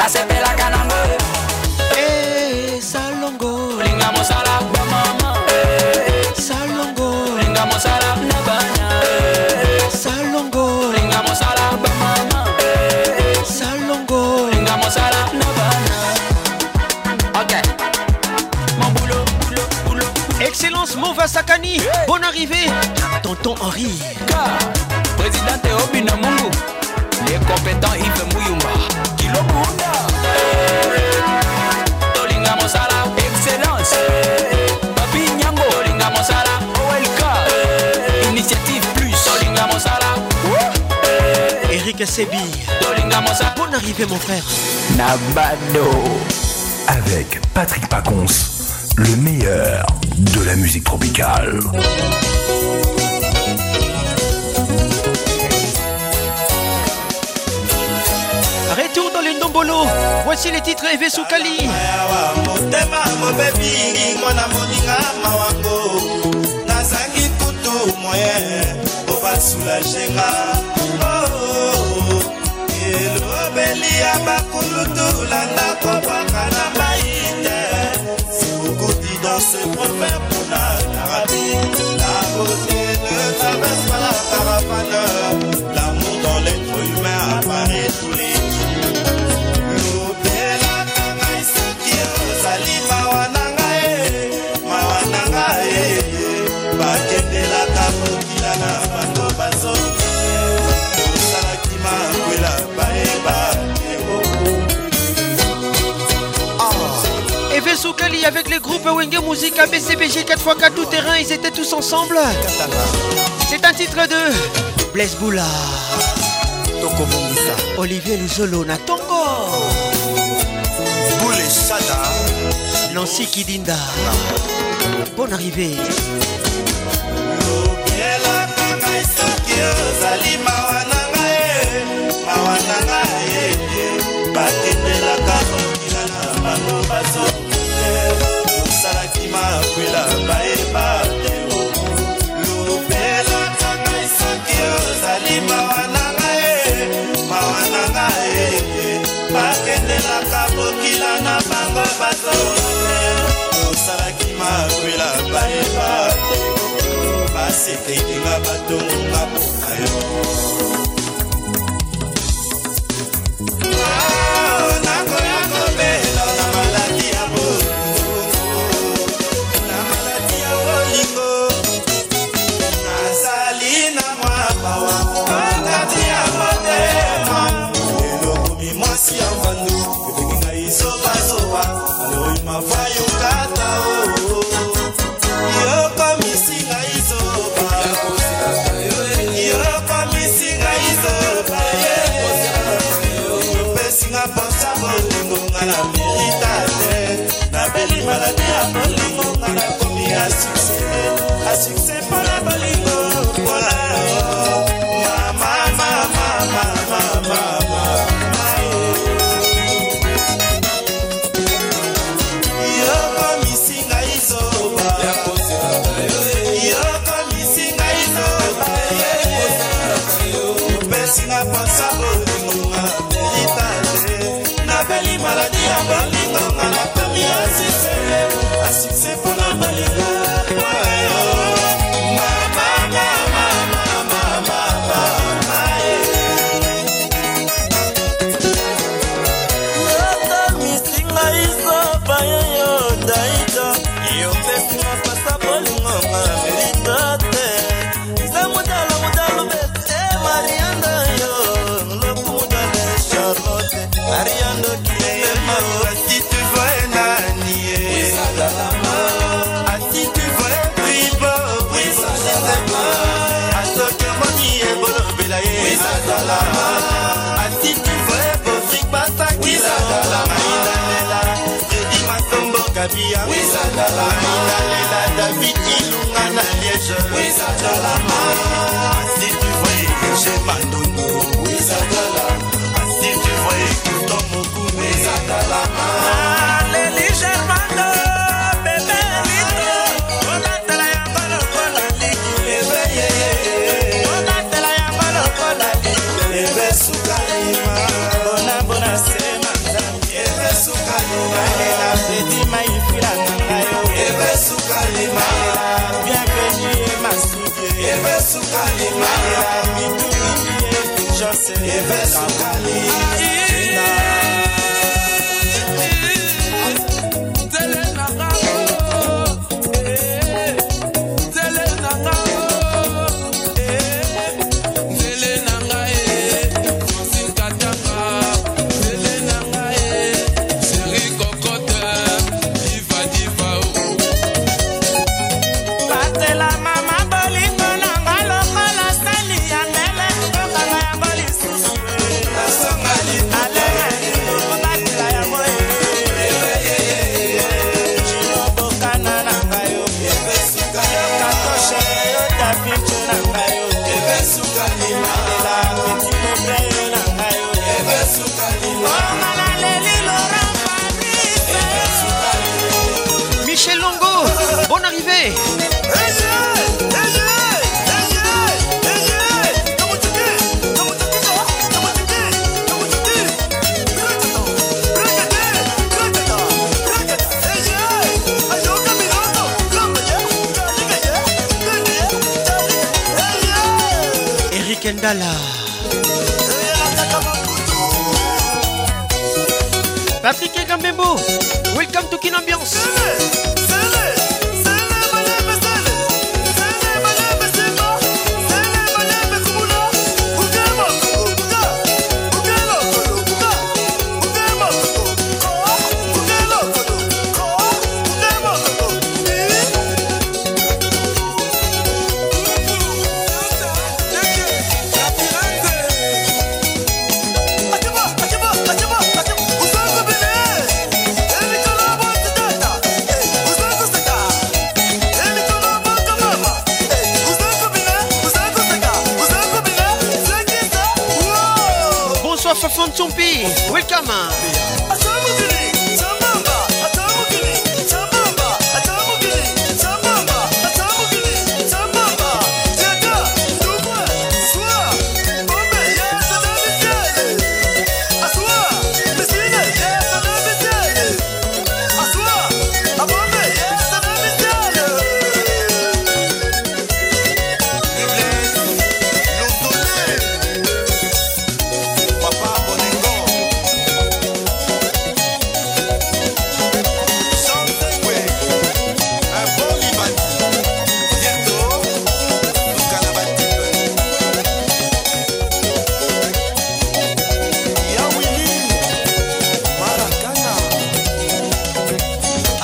Kani, bonne arrivée, tonton Henri. Président Obina Mungu, les compétents Yves Mouyumba, Kilobunda, Tolinga Mosala, Excellence, Papi Nyango, Tolinga Mosala, OLK, Initiative Plus, Tolinga Mosala, Eric Sebi, Tolinga Mosala, bonne arrivée mon frère. Nabado avec Patrick Pacons, le meilleur de la musique tropicale. Retour dans les Nombolo, voici les titres rêvés sous Kali. elobeli ya bakulutu landa kobaka na mai c'est mon prophète pour la carabine. la beauté ne t'abaisse pas la tarabaneur. avec les groupes Wenge Musica, BCBG, 4x4 tout terrain, ils étaient tous ensemble. C'est un titre de Blaise Boula. Olivier Luzolo Natongo. Boule Sada. Nancy Kidinda. Bonne arrivée. batonga mboka yo wizadalamalela david ilunga na liège wizadalama si tu voyais j'ai mandou Et ma m'a mami la mi mi ye, jen sais, Kamembo. Welcome to Kin Ambiance.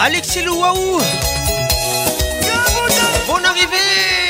Alexis Louaou Bonne arrivée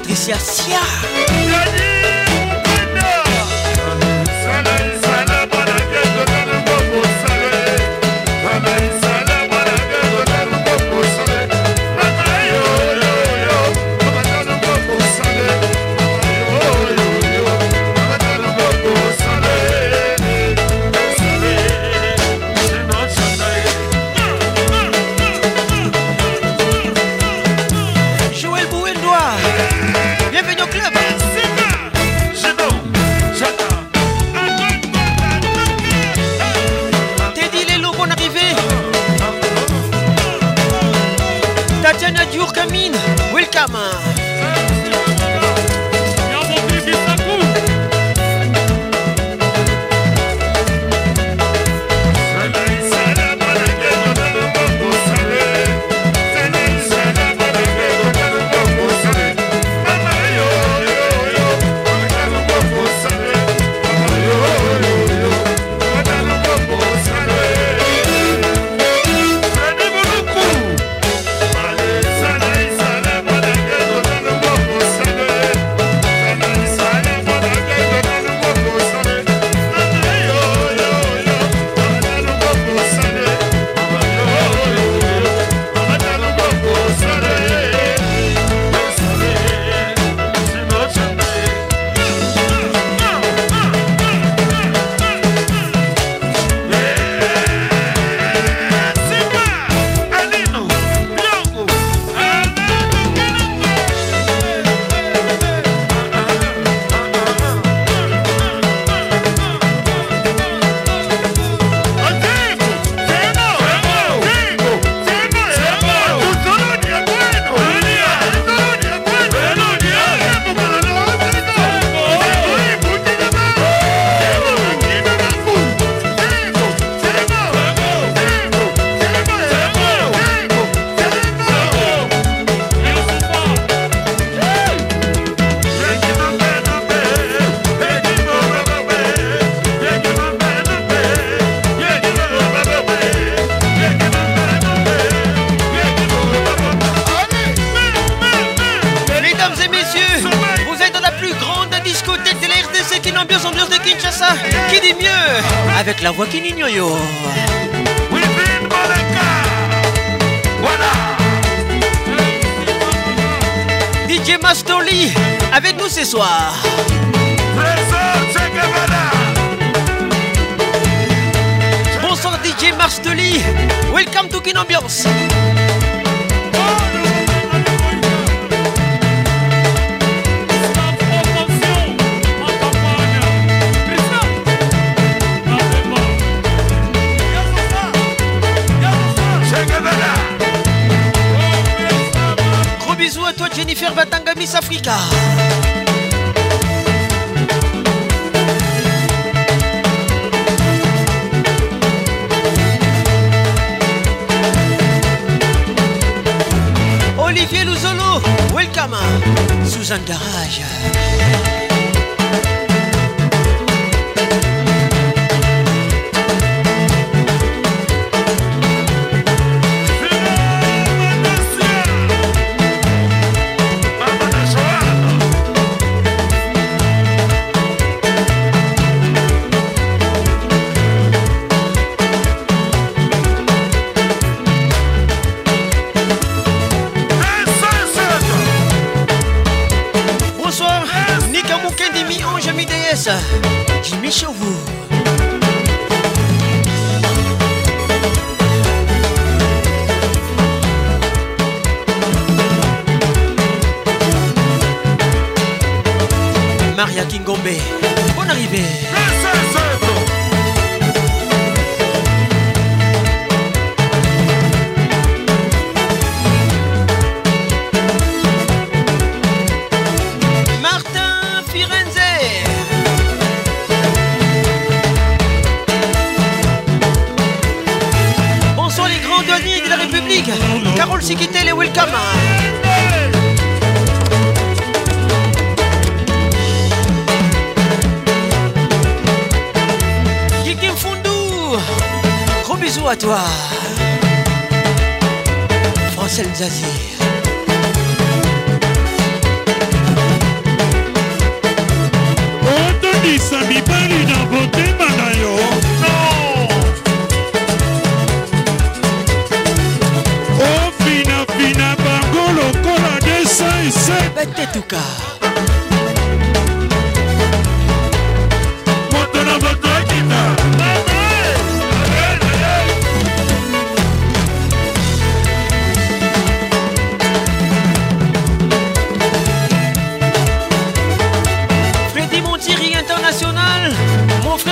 Patricia Sia.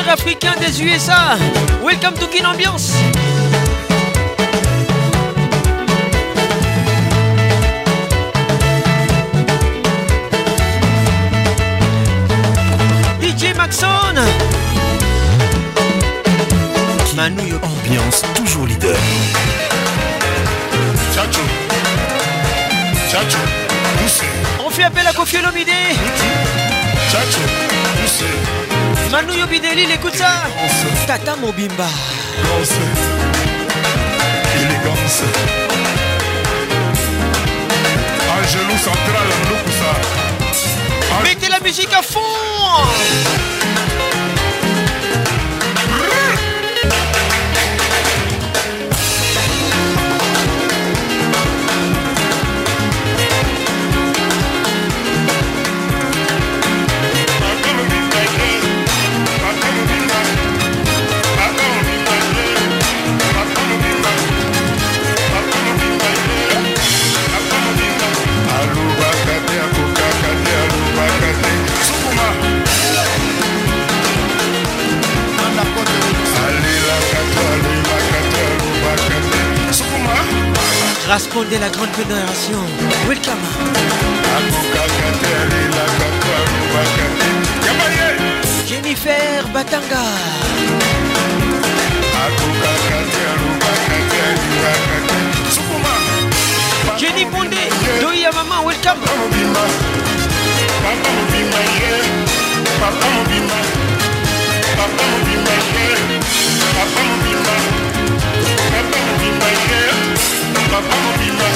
africain des USA. Welcome to Kin Ambiance. DJ Maxon. Manouille Ambiance, toujours leader. Chacho. Chacho. On fait appel à Kofi Olomide. Manu Yobideli, écoute ça Tata Mobimba Élégance Élégance Angelou Central, Mettez la musique à fond Rasponde la grande fédération. Welcome. Jennifer Batanga. Jenny Bondé, Doya Maman, welcome. Papa Papa Papa mobimba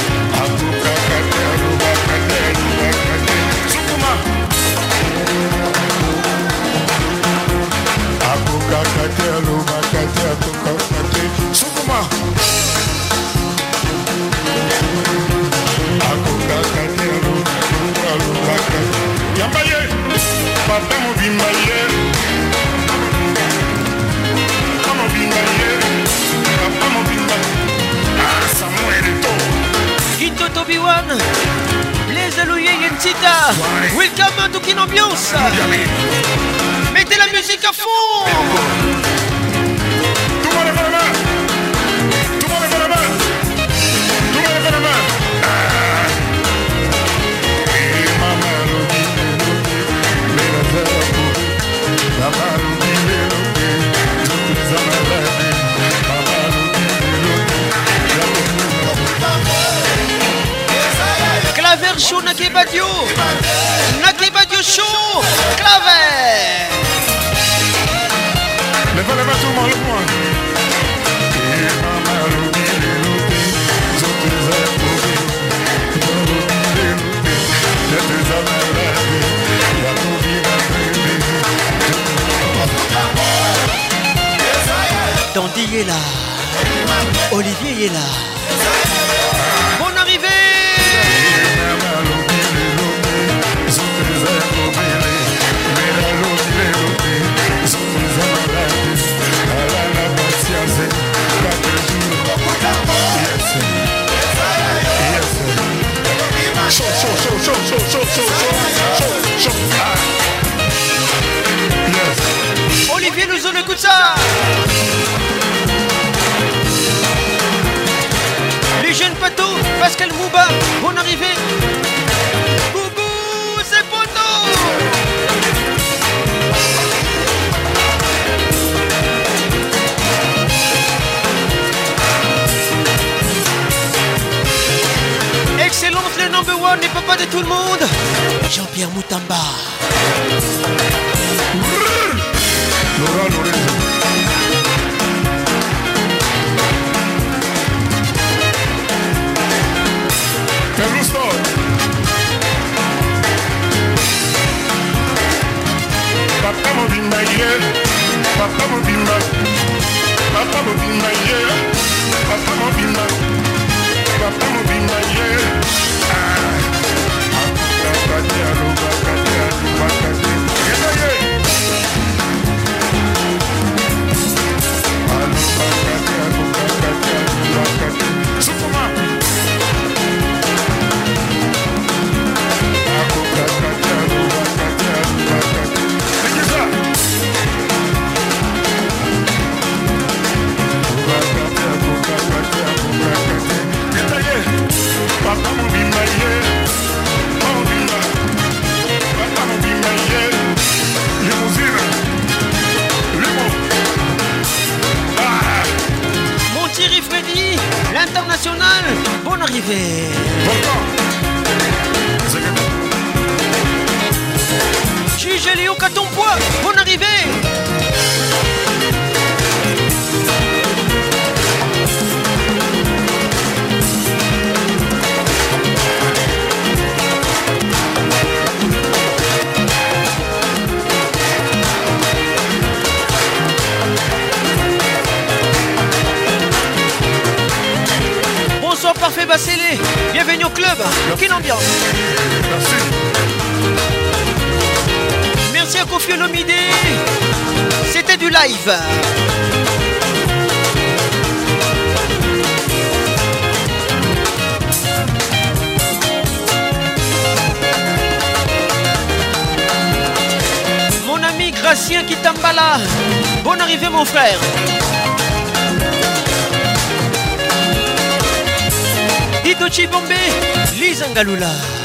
Into Toby One, les Alouye Yentita, welcome to Kin Mettez la musique à fond. Claver Show Nakebadio Nakebadio Show Claver Leva, leva tout le monde, Dandy est là, Olivier est là. show, show, show, show, show, show, show. Ah. Olivier nous on écoute ça. Les jeunes patos, Pascal Mouba, bon arrivé number one, les papas de tout le monde. Jean-Pierre Moutamba. Laura Lorenzo. Carlos Papa mobimba ye, papa mobimba, papa mobimba ye, papa mobimba, papa mobimba ye. I don't Luba, m'arriver. j'ai Léo, au ton poids, bonne arrivée. club. Quelle ambiance. Merci. à Kofi Olomide. C'était du live. Mon ami Gracien Kitambala. Bonne arrivée mon frère. Tito Chibombe, Lisa Ngalula.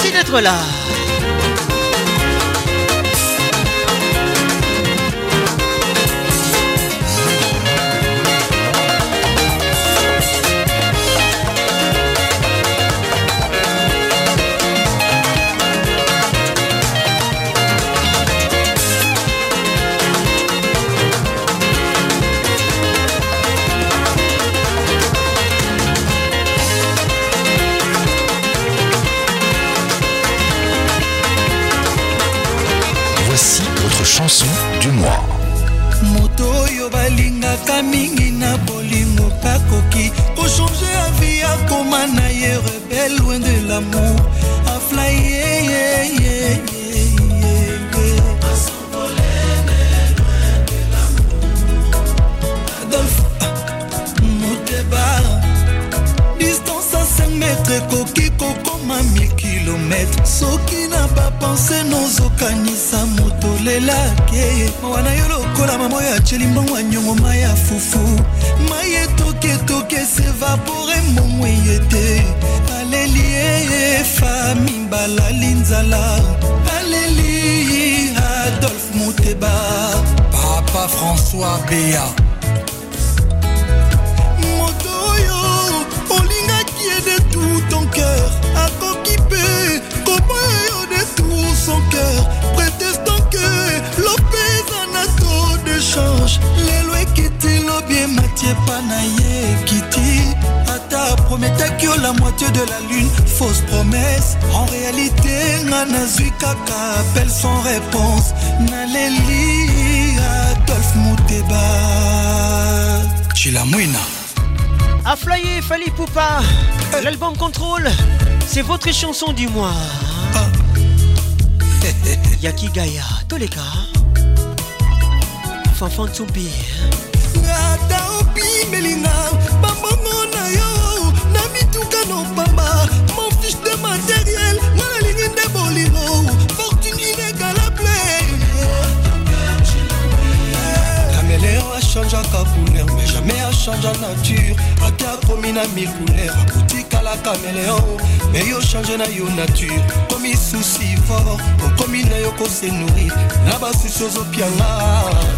Merci d'être là. chanson du mois moto oyo balingaka mingi na bolingo kakoki kochange avi akoma na ye rebel loin de lamour elelaki mawa na yo lokola mamo oyo aceli mbongo anyongo mai ya fufu mai etoketoke sevapore mbongo eye te aleli eyefa mibalali nzala aleli adolphe moteba papa françois bea na ye ta ata tu Que la moitié de la lune fausse promesse en réalité nanazuika appelle sans réponse naleli adolphe Chilamouina chilamwina Aflaye Fali Poupa, eh. l'album Contrôle, c'est votre chanson du mois. Yakigaya ah. [laughs] Yaki Gaya tous les cas. Fanfan hein. achangeaka couleur mais jamais achange nature aki akomi na mille couleur akotikala caméléon mais yo change na yo nature komi susi fort okomi na yo kose nourrir na basusi ozopianga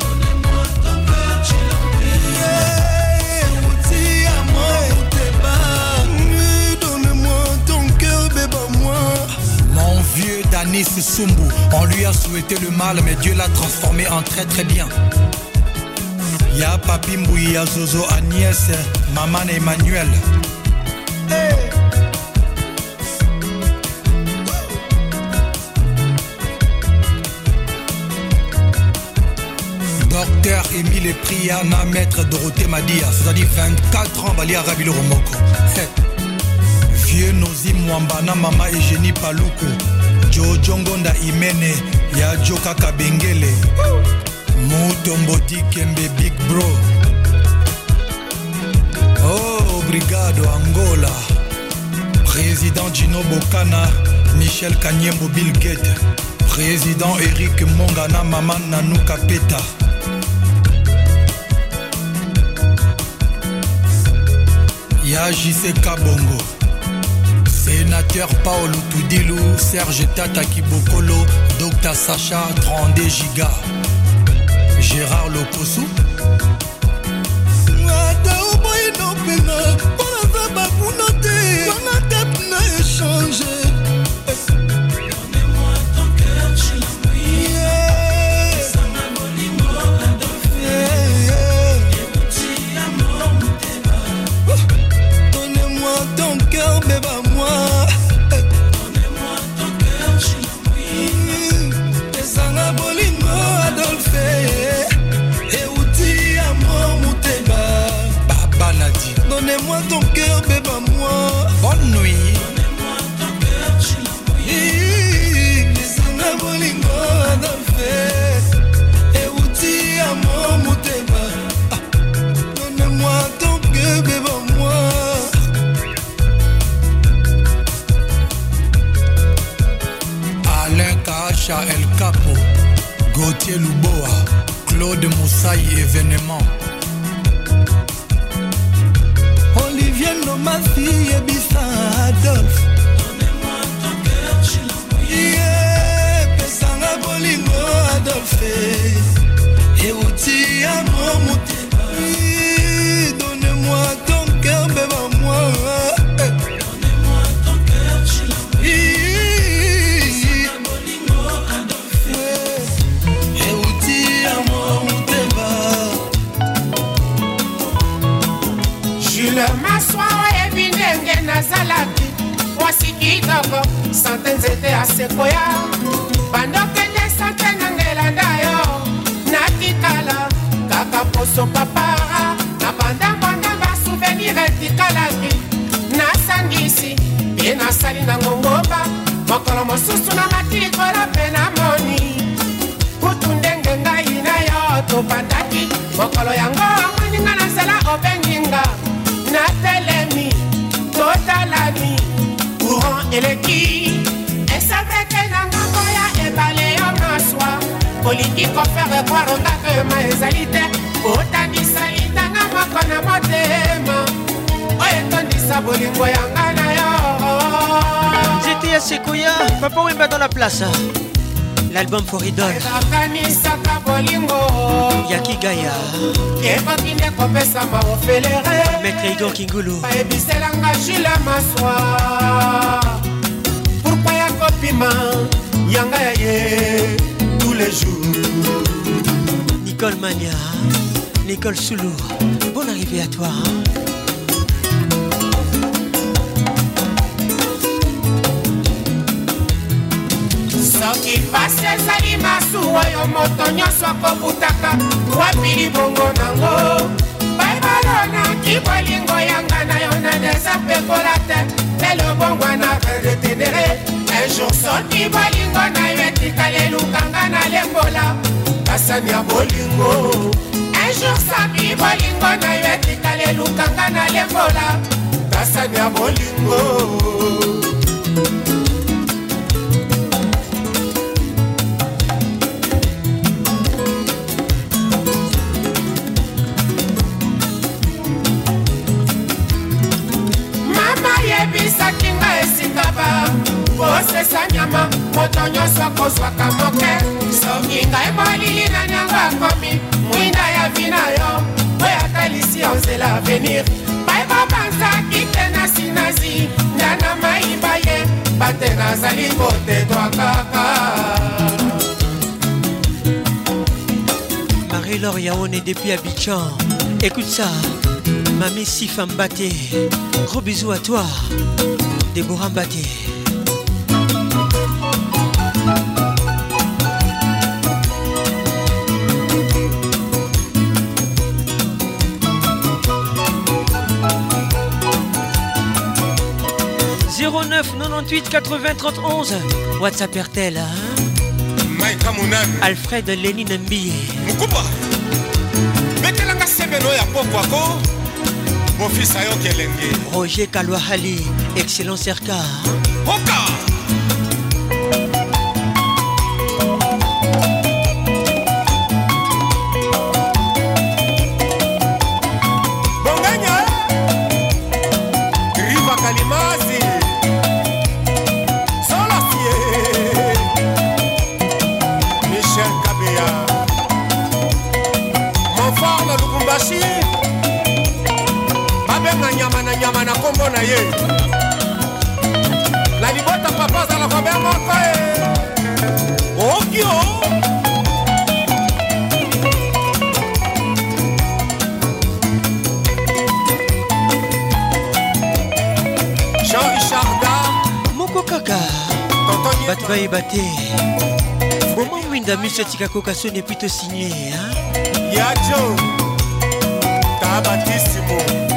Donnez-moi ton cœur, je l'envie. à moi Donne-moi ton cœur bébé moi. Mon vieux Danis Sumbu, on lui a souhaité le mal, mais Dieu l'a transformé en très très bien. Y'a y a Papi a Zozo Agnès Maman Emmanuel. Docteur Priana, maître Dorothée Madia, c'est-à-dire 24 ans, Bali Arabilo Romoko. Vieux Nozi Mwambana, Mama Eugénie Paluku Jojo Ngonda Imene, Yajo Kaka Bengele, Mutombo Dikembe Big Bro. Oh, Brigado Angola, Président Gino Bokana, Michel Kanyembo Bill Gate. Président Eric Mongana, Maman Nanuka Peta. ya Kabongo sénateur Paolo Tudilu Serge Tata Kibokolo Dr Sacha 32 Giga Gérard Lokosou. Gauthier Louboa, Claude Moussaï événement. Olivier Nomasi et Bissan Adolphe. Donnez-moi ton cœur, je l'envoie. Yeah, Pesanga Bolingo Adolphe. Et outil à mon nzete ya sekoya bandokende sante na ngelanda yo natikala kaka poso papara na bandambanda basouvenir etikalaki nasangisi ye nasali nango olingi kofere boire ndako yoma ezali te otanisa litanga moko na motema oyo etondisa bolingo yanga na yo nzete ya sekoya papa wemba dans la place l'album foridol ebakanisaka bolingo ya kigaya ekoki nde kopesama ofelere maître igor kingulu bayebiselanga jule maswa pourkui ya kopima yanga ya ye les jours. Nicole Mania, Nicole Soulou, bonne arrivée à toi. soki pasi ezali masuwa yo moto nyonso akobutaka wapi libongo nango baibalo naki bolingo yanga na yo na deza pekola te lelo bongwana redetenere un jour soki bolingo na yo etikali elukanga nga nalembola kasani ya bolingo unjour sami bolingo na yo etika leluka nga nalembola kasani ya bolingo mama yebisaki nga esikaba posesa nyama moto nyonso kozwaka moke soki ngai molili na nyango akomi mwinda ya vi na yo mpo yatalisi yo nzela avenir bayebobanzaki te na sinazi ndana mayimba ye bate nazali kotetwa kaka Marie-Laure Yaone depuis Abidjan. Écoute ça, Mamie Sifam Baté. Gros bisous à toi, Déborah Baté. 09 98 80 31 WhatsApp RTL Alfred Lénine Mbie Moukouba betelanga sebelo ya pokwako mofisa yo kelenge Roger Kalwahali Excellence RK Oka bato bayeba te boma mwinda miso etika koka soni epui tosigne ya jo tabatisimu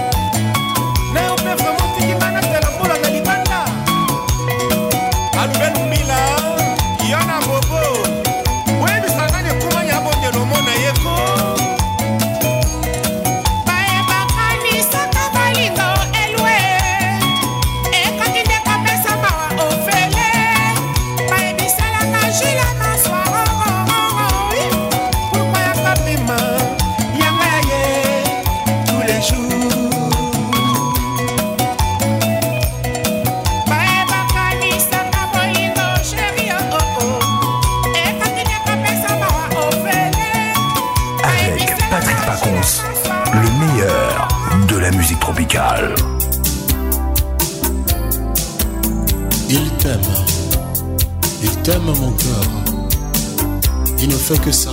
fait que ça.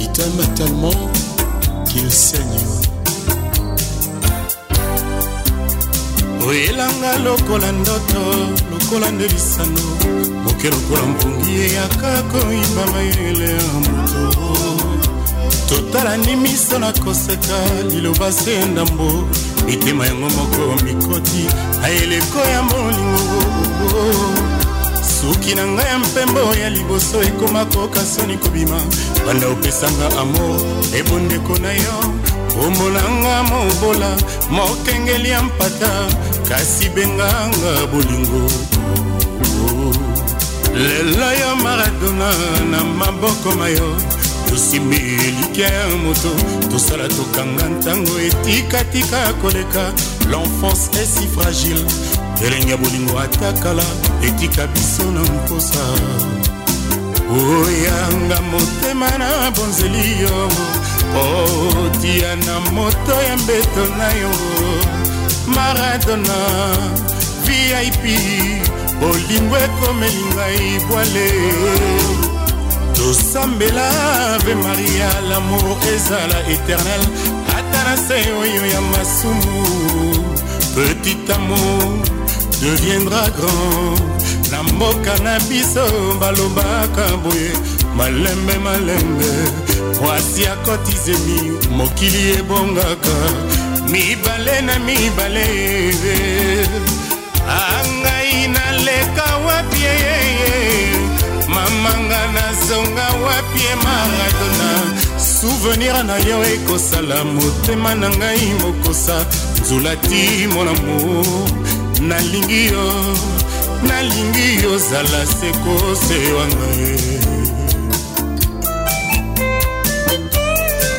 Il t'aime tellement qu'il saigne. oyelanga lokola ndoto lokola nde lisano moke lokola mpungi eyaka koyimba mayele ya moto totalani miso na koseka liloba se ndambo mitema yango moko mikoti na eleko ya molingo suki na ngai ya mpembo ya liboso ekoma koka soni kobima banda opesanga amor ebondeko na yo omonanga mobola mokengeli ya mpata kasi benganga bolingo lelo yo maradona na maboko na yo tosimi elikya ya moto tosala tokanga ntango etikatika koleka l'enfance esi fragile elenge ya bolingo ata kala etika biso na mposa oyanga motema na bonzeli yo otia na moto ya mbeto na yo maradona vip bolingo ekomeli ngai bwale tosambela ave maria lamour ezala eternel ata na se oyo ya masumu petit amour deviendra grand na mboka na biso balobaka boye malembe malembe mwasi akotizemi mokili ebongaka mibale na mibale angai naleka wapi mamanga nazonga wapi maradona souvenir na yo ekosala motema na ngai mokosa nzula ti monamour nalingi yo nalingi ozala sekose ye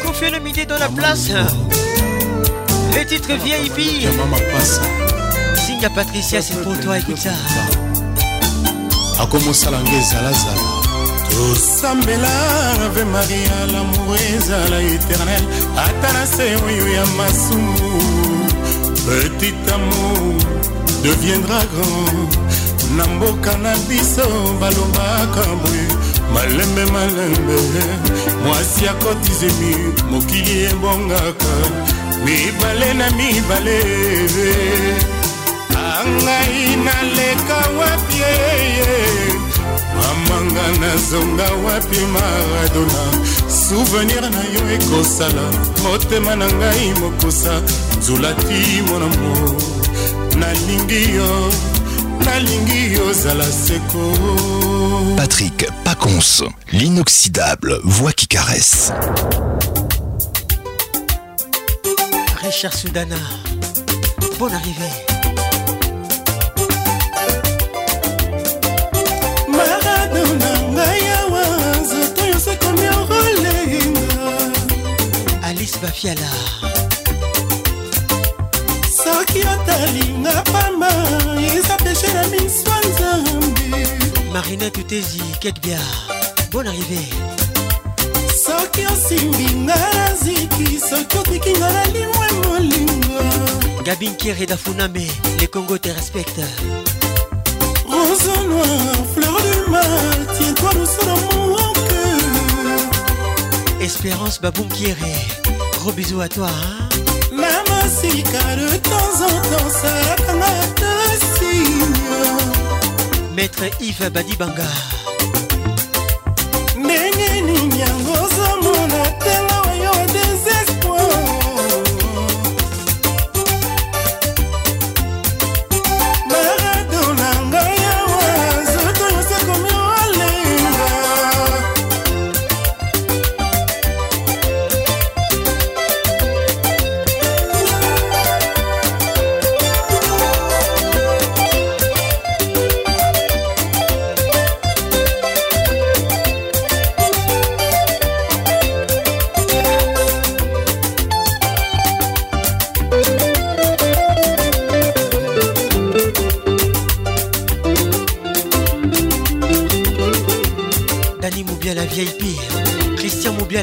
confie le midi dans la place les titres Signe singa patricia c'est pour toi écoute ça akomosalanga ezalazala tosambela ave maria lamour ezala éternel ata na se oyo ya masumu petit amour deviendra grand na mboka na biso balobaka boye malembe malembe mwasi akotizemi mokili ebongaka mibale na mibale angai naleka wapi mamanga nazonga wapi maradona souvenir na yo ekosala motema na ngai mokosa nzulati monamo nalingi yo linguieuse la séco Patrick Paconce, l'inoxydable voix qui caresse Richard sudana bonne arrivée Maradona nayawa se toi ce comme au relais Alice Bafiala soki otalinga pamba eza peshe na miso nzambe marina tutezi ketbia bon arrivé soki osimbinga na ziki soki otikinga na limwe molingo gabinkere dafuname le congo te respecte rose noir fleur du mal tiens-toi douce dans mon cœur espérance babunkiere gros bisous à toi hein? sika de temps en temps salakanga ata signe maître ive badibanga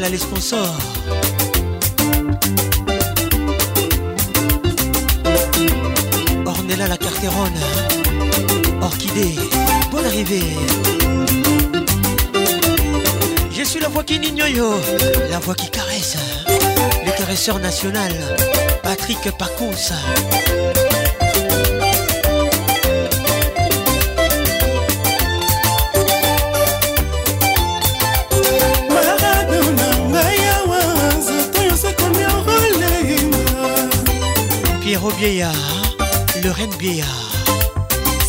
à les sponsors. Ornella la Carterone. Orchidée. Bonne arrivée. Je suis la voix qui n'ignore, la voix qui caresse. Le caresseur national. Patrick Pacons. bieya lorraine bieya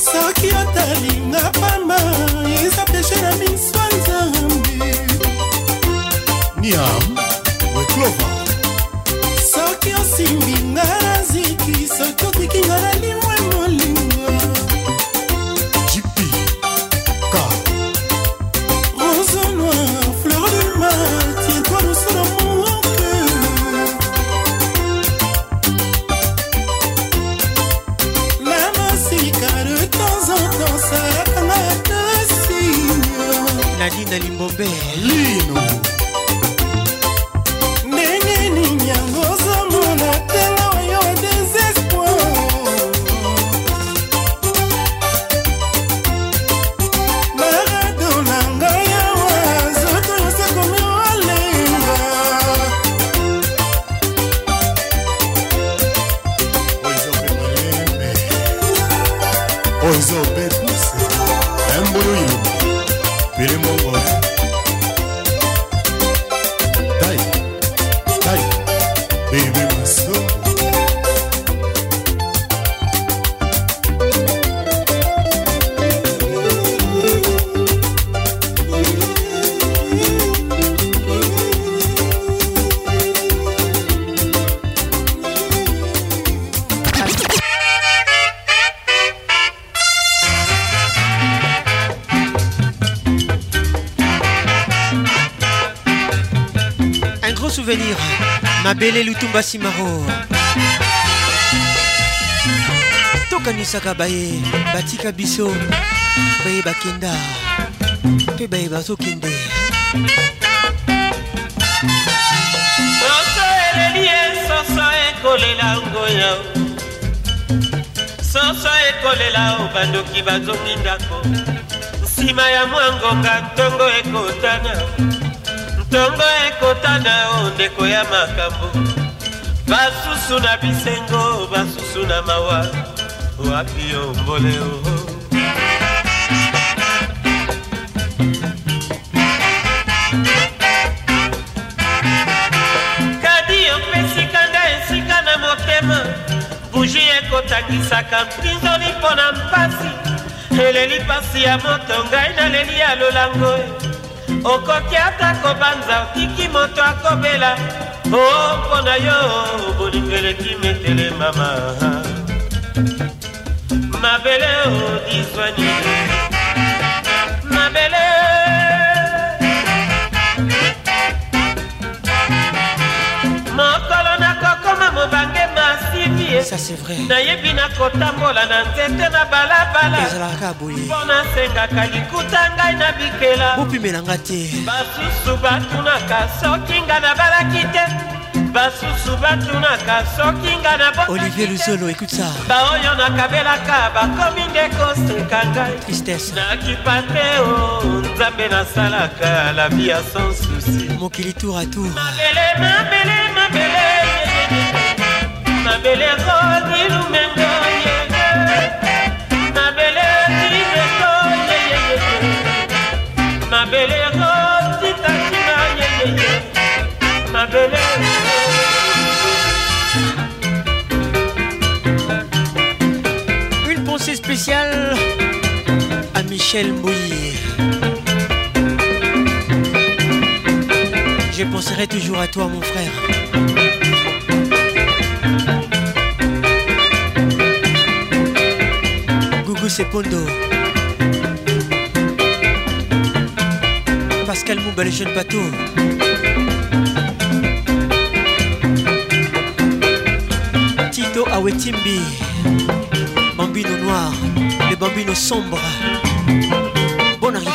soki otalinga mama eza peshe na miso nzambe niam weklova basimaro tokanisaka baye batika biso baye bakenda mpe baye bazokende soso eleli ye soso ekolela ngoya soso ekolela obandoki bazongi ndako nsima ya mwa ngonga ntongo ekotana ntongo ekotana o ndeko ya makambo basusu na bisengo basusu na mawa wapi ombole o kadi opesika nga esika na motema buji ekotangisaka mpinzoli mpo na mpasi eleli mpasi ya moto ngai naleli ya lolango okoki ata kobanza otiki moto akobela o mpo na yo bolingeleki metele mama mabele odiswani mabele mokolo nakokoma mobange masivie nayebi nakotambola na nzete na balabala mpo nasengaka likuta ngai na bikela bopimelanga te basusu batunaka soki nga nabalaki te basusu batunaka soki nga na olivier luzolo écoute ça baoyo nakabelaka bakomi nde koseka ngai tristesse nakipa te o nzambe nasalaka la vie ya sans susi mokili tour a tour mabele mabele mabele mabele rodi lumengo Michel Bouillet. Je penserai toujours à toi, mon frère. Gougou Sepondo. Pascal Mouba, le jeune bateau. Tito Awetimbi. Bambino Noir. les bambino sombre Bonne arrivée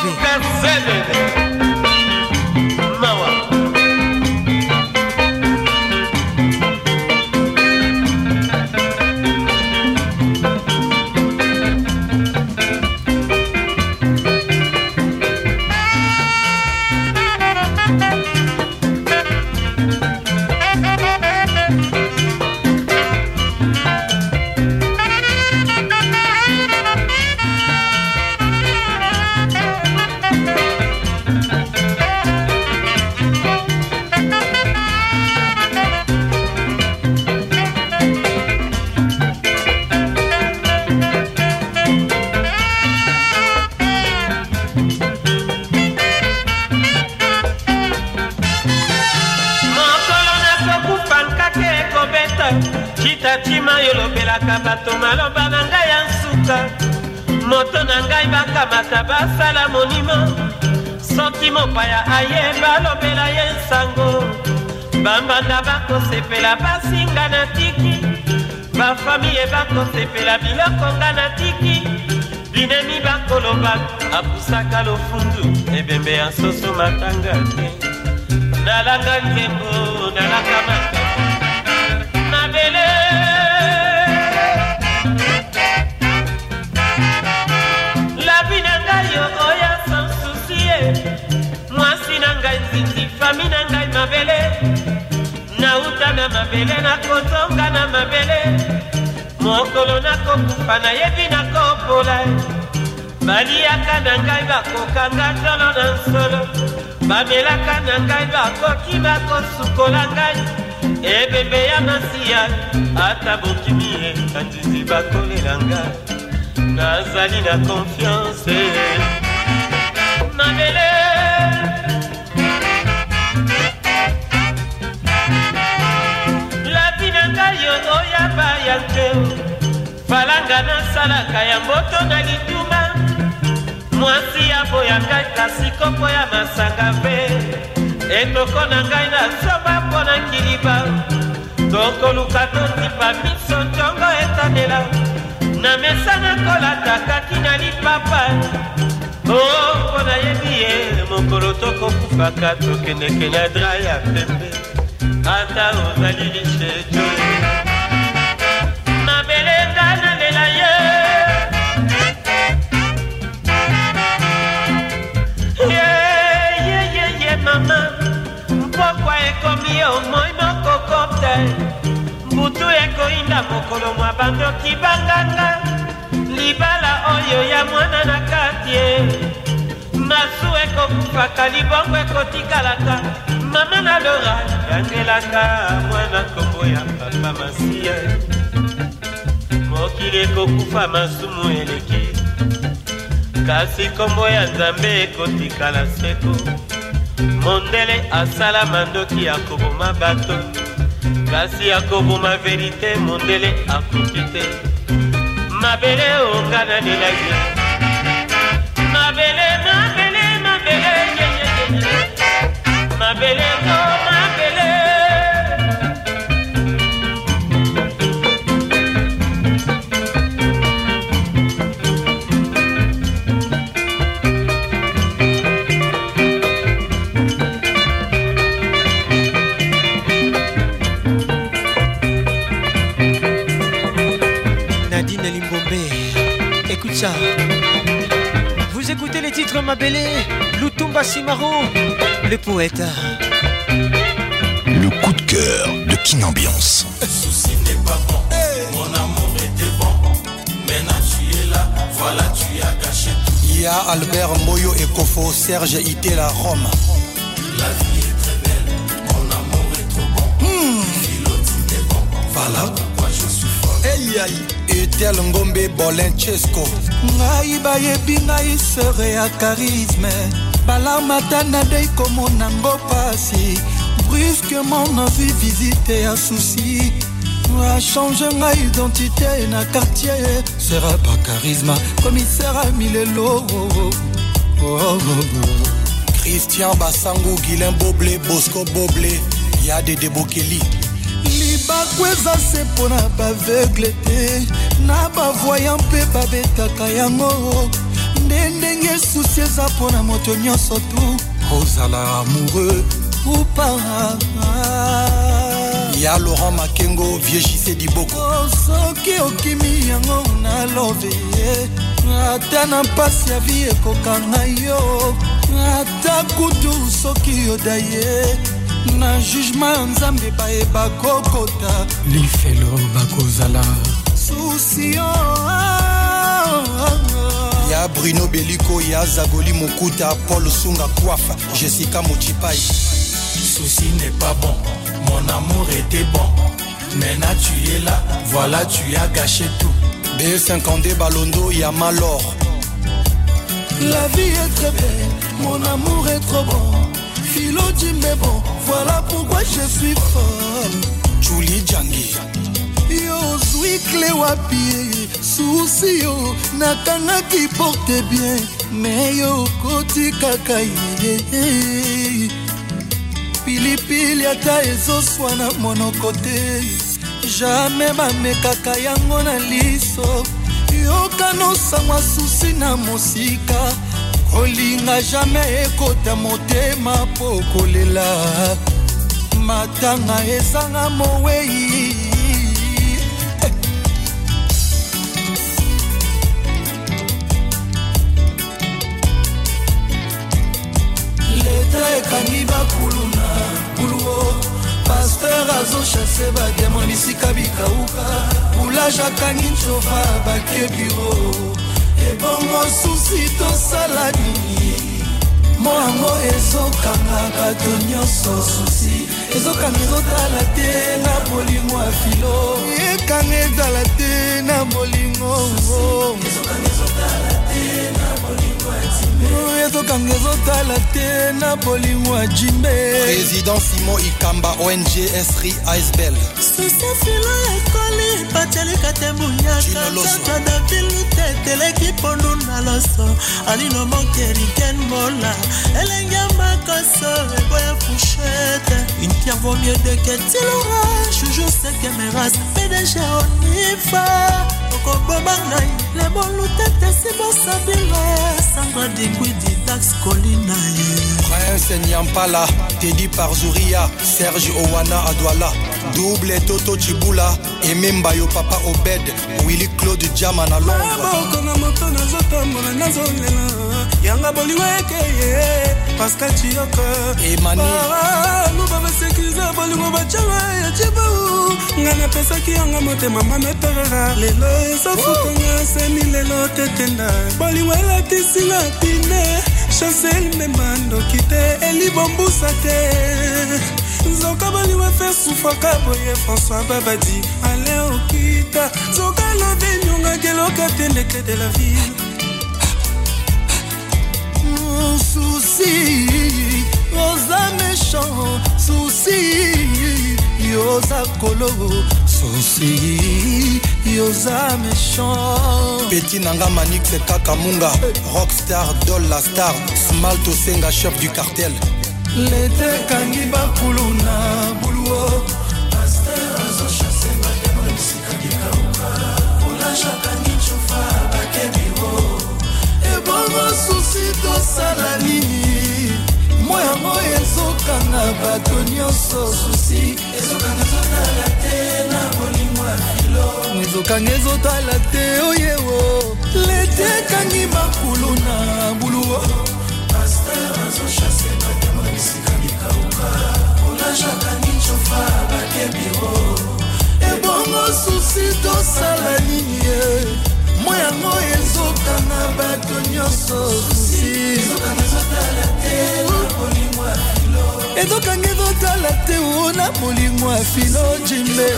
bakosepela pasi nga na tiki bafamiye bakosepela biloko nga na tiki binemi bakoloba apusaka lofundu ebembe ya soso matanga te nalanga nzembo nalanga matanga mabele nakotonga na mabele mokolo nakokufa nayebi nakopola baliaka na ngai bakokanga tolo na nsolo bamelaka na ngai bakoki bakosukola ngai ebembe ya masiya ata bokimi ekatisi bakolela ngai nazali na konfiance mabele nga nasalaka ya mboto na lituma mwasi ya boyaka kasi kopo ya masanga mpe etoko na ngai nazoba mpo na kiliba tokoluka totipa miso ntongo etanela na mesa nakolata kaki na lipapa o oh, mpo nayebi ye mokolo tokokufaka tokendekela dra ya pembe ata ozali lishe kobanda mokolo mwa bandoki banganga libala oyo ya mwana na kati ye masu ekokufaka libongo ekotikalaka mama na lora yangelaka mwana kombo ya papa masiya mokili ekokufa masumu eleki kasi kombo ya nzambe ekotikala seko mondele asala mandoki ya koboma bato kasi akoboma verite mondele akoki te mabele okana lela ye mabele mabele mabele mabele ko Vous écoutez les titres Mabélé, Lutumba Simaro, Le poète Le coup de cœur de Kinambiance. Souci n'est pas bon, mon amour était bon. Maintenant tu es là, voilà tu as caché tout. Il y a Albert Moyo et Kofo, Serge Itela, la Rome. La vie est très belle, mon amour est trop bon. Mmh. Philotine est bon, voilà pourquoi je suis fort. Hey, hey. Etel Ngombe Bolin Chesco. ngai bayebi ngai sere ya karisme balarme ata nadei komonango pasi brusquement nazwi visite ya susi achange ngai identité na quartier sera pa charisma komisera milelo oh, oh, oh, oh. christian basango guilin boble bosco boble ya dede bokeli libaku eza se mpo na baveugle te na bavoya mpe babetaka yango nde ndenge susi eza mpo na moto nyonso tu ozala amoureux ou pas ya laurent makengo viegise diboko oh, soki okimi yango nalobe ata na mpasi ya vi ekokanga yo ata kutu soki yoda ye na jugema ya nzambe bayeba kokota lifelo bakozala souci ya bruno y ya zagoli mokuta paul sunga kwafa jessica Mutipai. souci n'est pas bon mon amour était bon maintenant tu es là voilà tu as gâché tout b52 balondo ya malor la vie est très belle mon amour est trop bon philo dit mais bon voilà pourquoi je suis folle julie jangi yo ozwi kle wapi susi yo nakangaki porte bien me yo okoti kaka ye pilipili ata ezoswa na monoko te jamai bamekaka yango na liso yokanosangwa susi na mosika kolinga jamai ekota motema po kolela matanga ezanga mowei beta ekangi bakuluna kuluo paster azoshase bademo bisika bikauka boulage akangi ncova bake biro ebongo susi tosala nini moango ezokanga bato nyonso susi ezokanga ezotala te na bolingo ya filo ekanga ezala te na bolingo ezokanga ezotala te na bolingo ezokanga ezotala te na bolingo ya jimbe président simon ikamba ong esri icebel sisefilo ekoli epatelika te buyaka davilute teleki pondu na loso alino mokeriken mola elenge makoso eboya fushete une pierre vaut mieux de ketilora joujou sekemeras pdg onifa okoboma ngai lebolutete sibosabila somebody quit it. dax kolina ye prince nyampala tedi par zuria serge owana adwala double toto cibula ememba yo papa obed willi claude jama na londreboko na moto nazotambola nazolela yanga bolingo ekeye pascal ciyoko emaniluba basekirize bolingo bacanga ya cibau ngai napesaki yango motema mametorera lelo esafutanga semi lelo tetenda bolingo elatisinga pine chancel mema ndoki te elibombusa te nzoka baliwa fe sufaka boye françois babadi ale okita nzoka lobe nyongageloka te ndeke de la ville susi oza méchant susi yoza kolo sosi yoza méchant peti na nga manixe kaka munga rockstar dol la star smalt osenga chef du cartel lete ekangi bakulu na buluo paster azochase bademo esika likauka kolajaka ebongo e susi tosala nini mo yango ezokanga bato nyonso susi ezokanga zotala ezokanga ezotala te oyewo lete ekangi makulu na buluo paster azoshase batema bisika mikauka olajaka nicofa bakebiro ebongo susi tosala nini ye mwa yango ezokanga bato nyonso susi ezokanga ezotala te o na molimo ya filo jimbe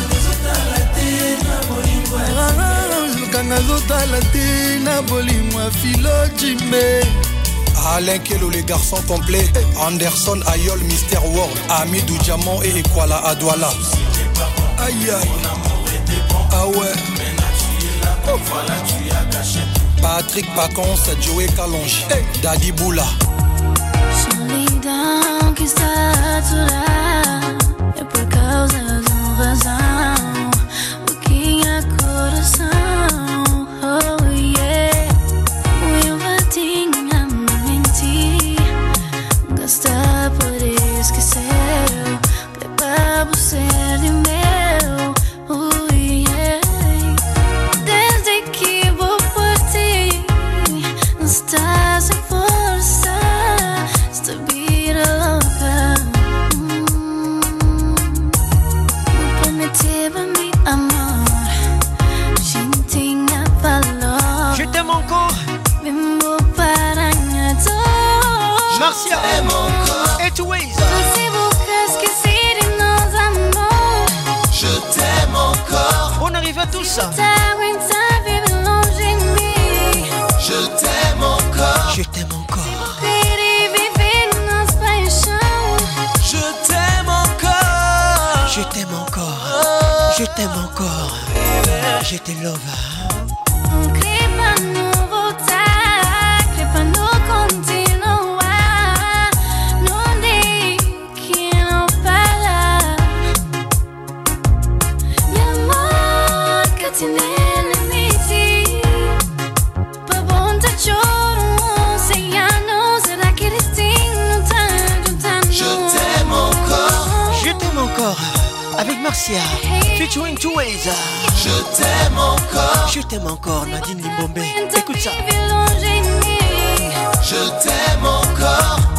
Alain Kelo, les garçons complets. Anderson, Ayol, Mister World. du Diamant et Ekwala Adouala. Aïe aïe. Ah ouais. Patrick Pacon, Joey Kalonji. Daddy Boula. tous. Je t'aime encore. Je t'aime encore. Je t'aime encore. Je t'aime encore. Oh. Je t'aime encore. Je t'aime encore. Avec Marcia, featuring Two Ways. Je t'aime encore. Je t'aime encore, Nadine Limbombe. Écoute ça. Je t'aime encore.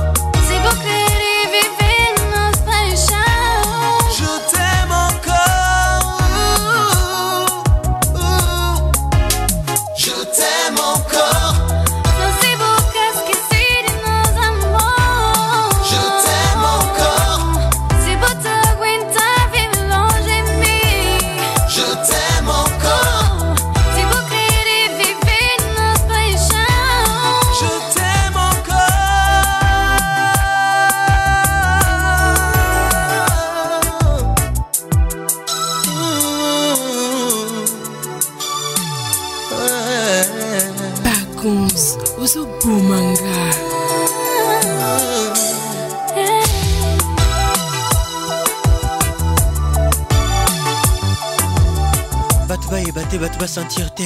basentir te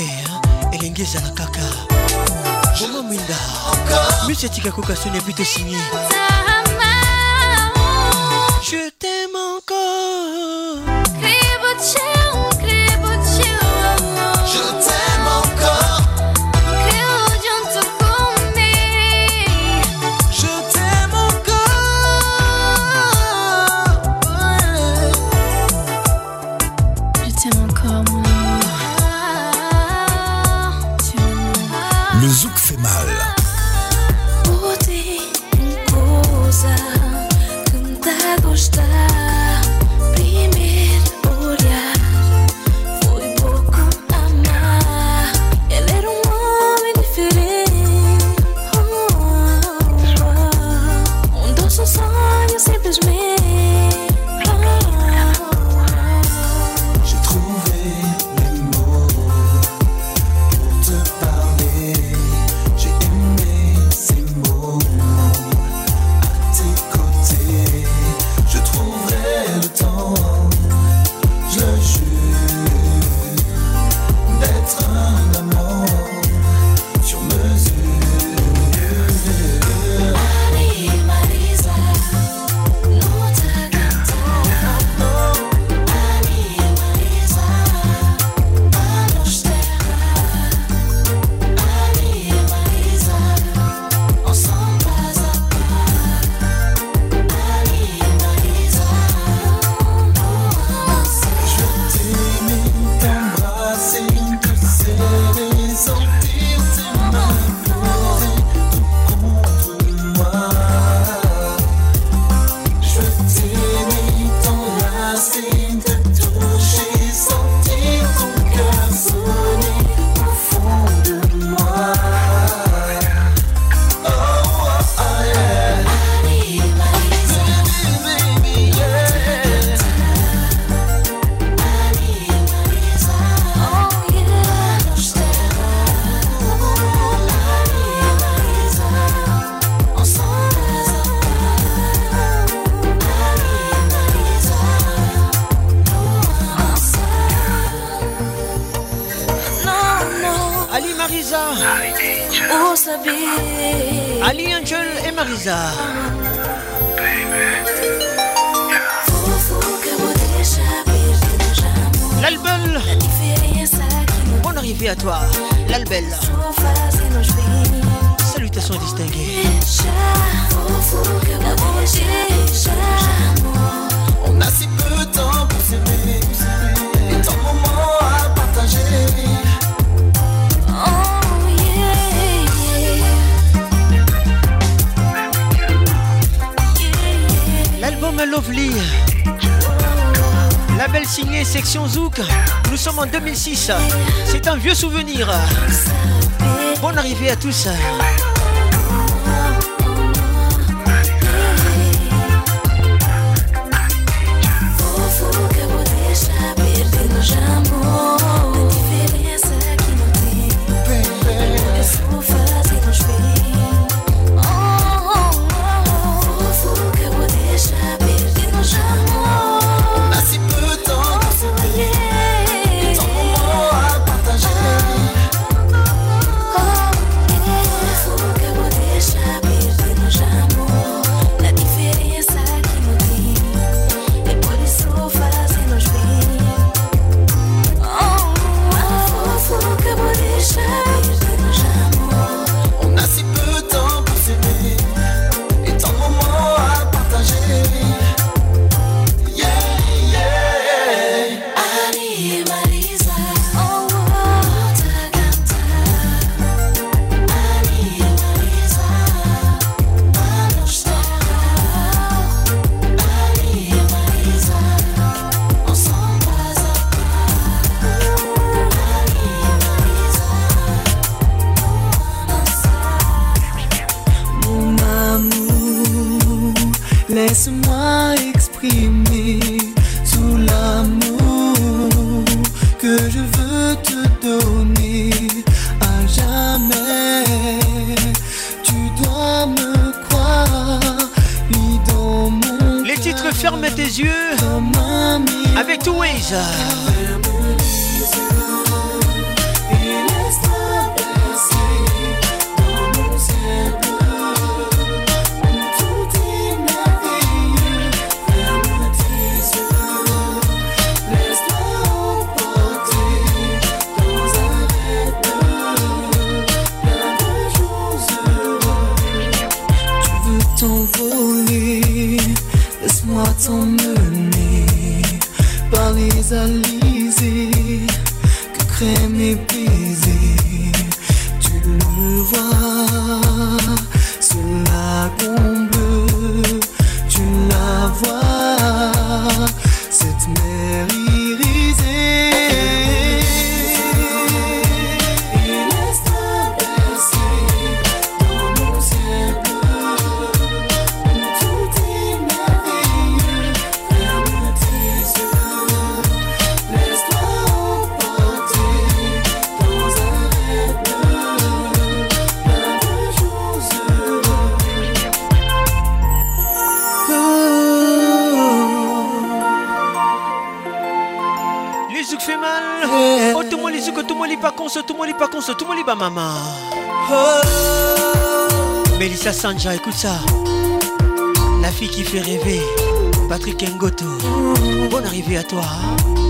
elenge ezala kaka bongo mwinda misi etika koka soni epi tosinye show. écoute ça. La fille qui fait rêver, Patrick Ngoto. Bonne arrivée à toi. Hein.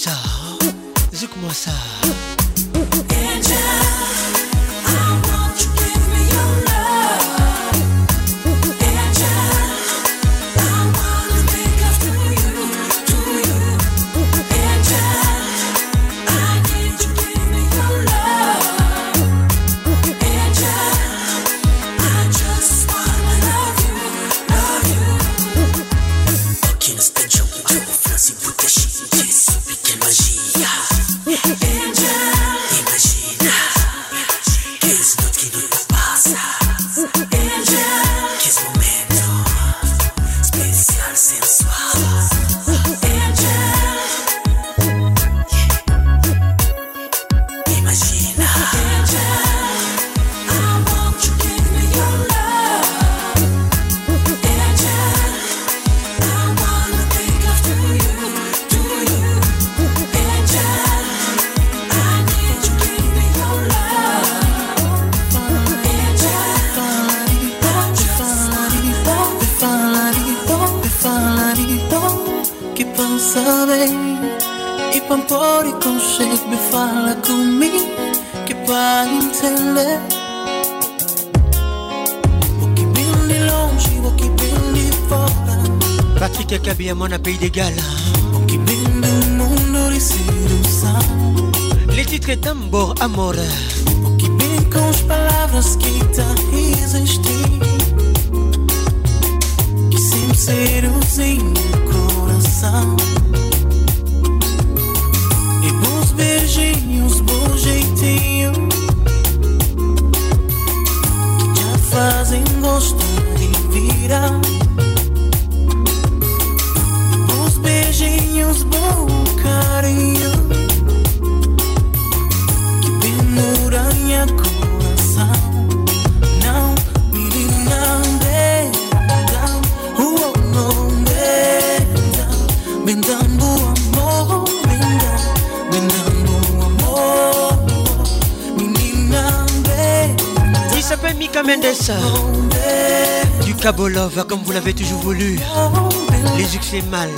자 pays des Les titres Tambor Amor. Que bem com as palavras que fait mal.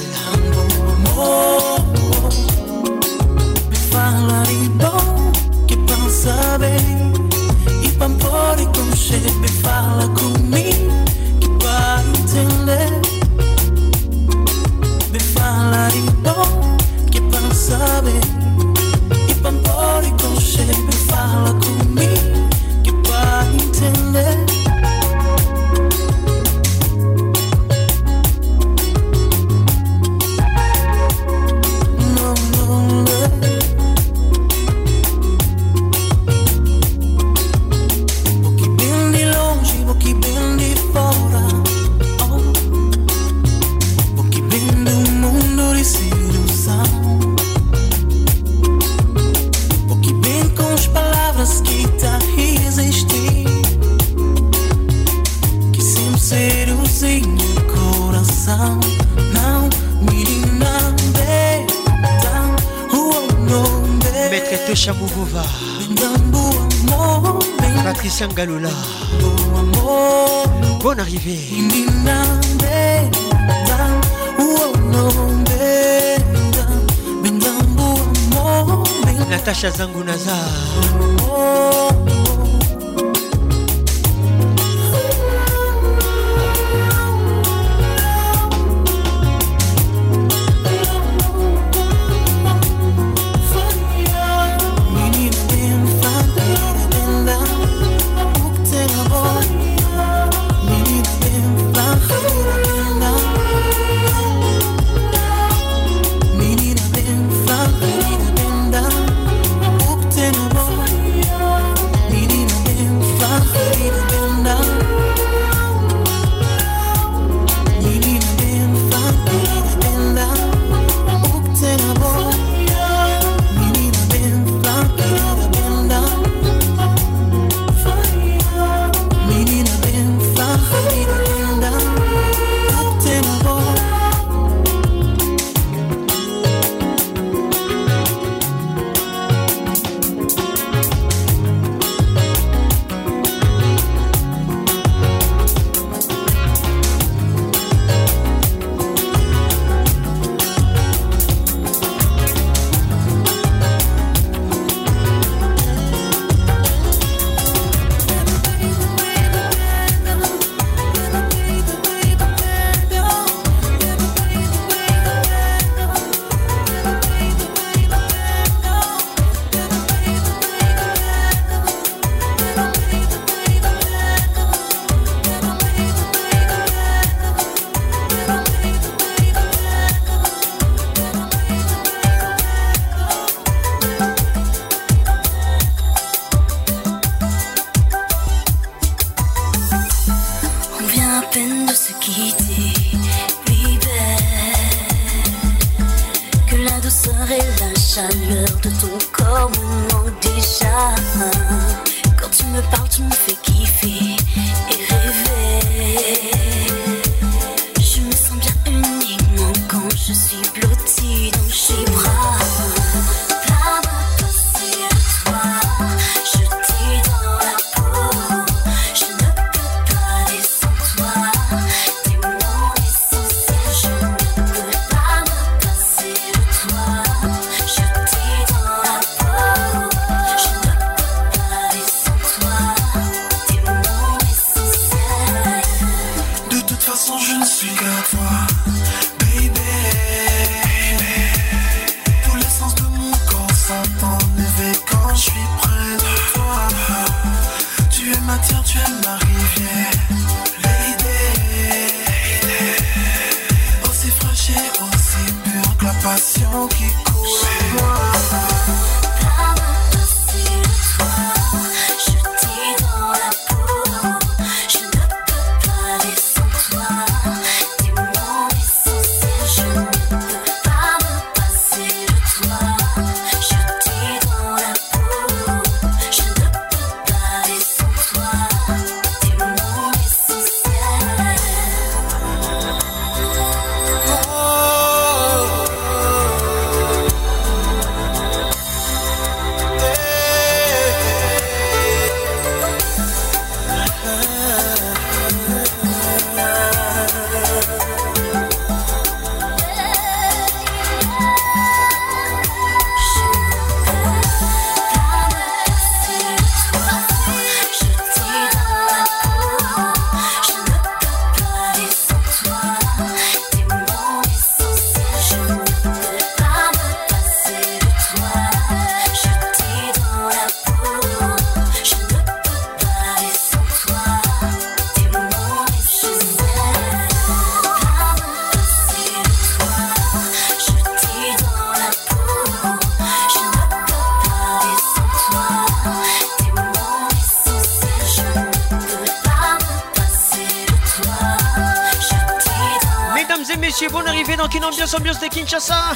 Ambiance, de Kinshasa.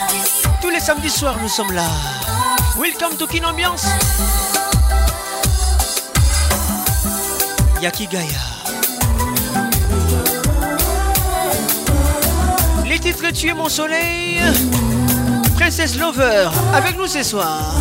Tous les samedis soirs, nous sommes là. Welcome to Kin Ambiance. Yakigaya. Les titres Tu es mon soleil. Princesse Lover, avec nous ce soir.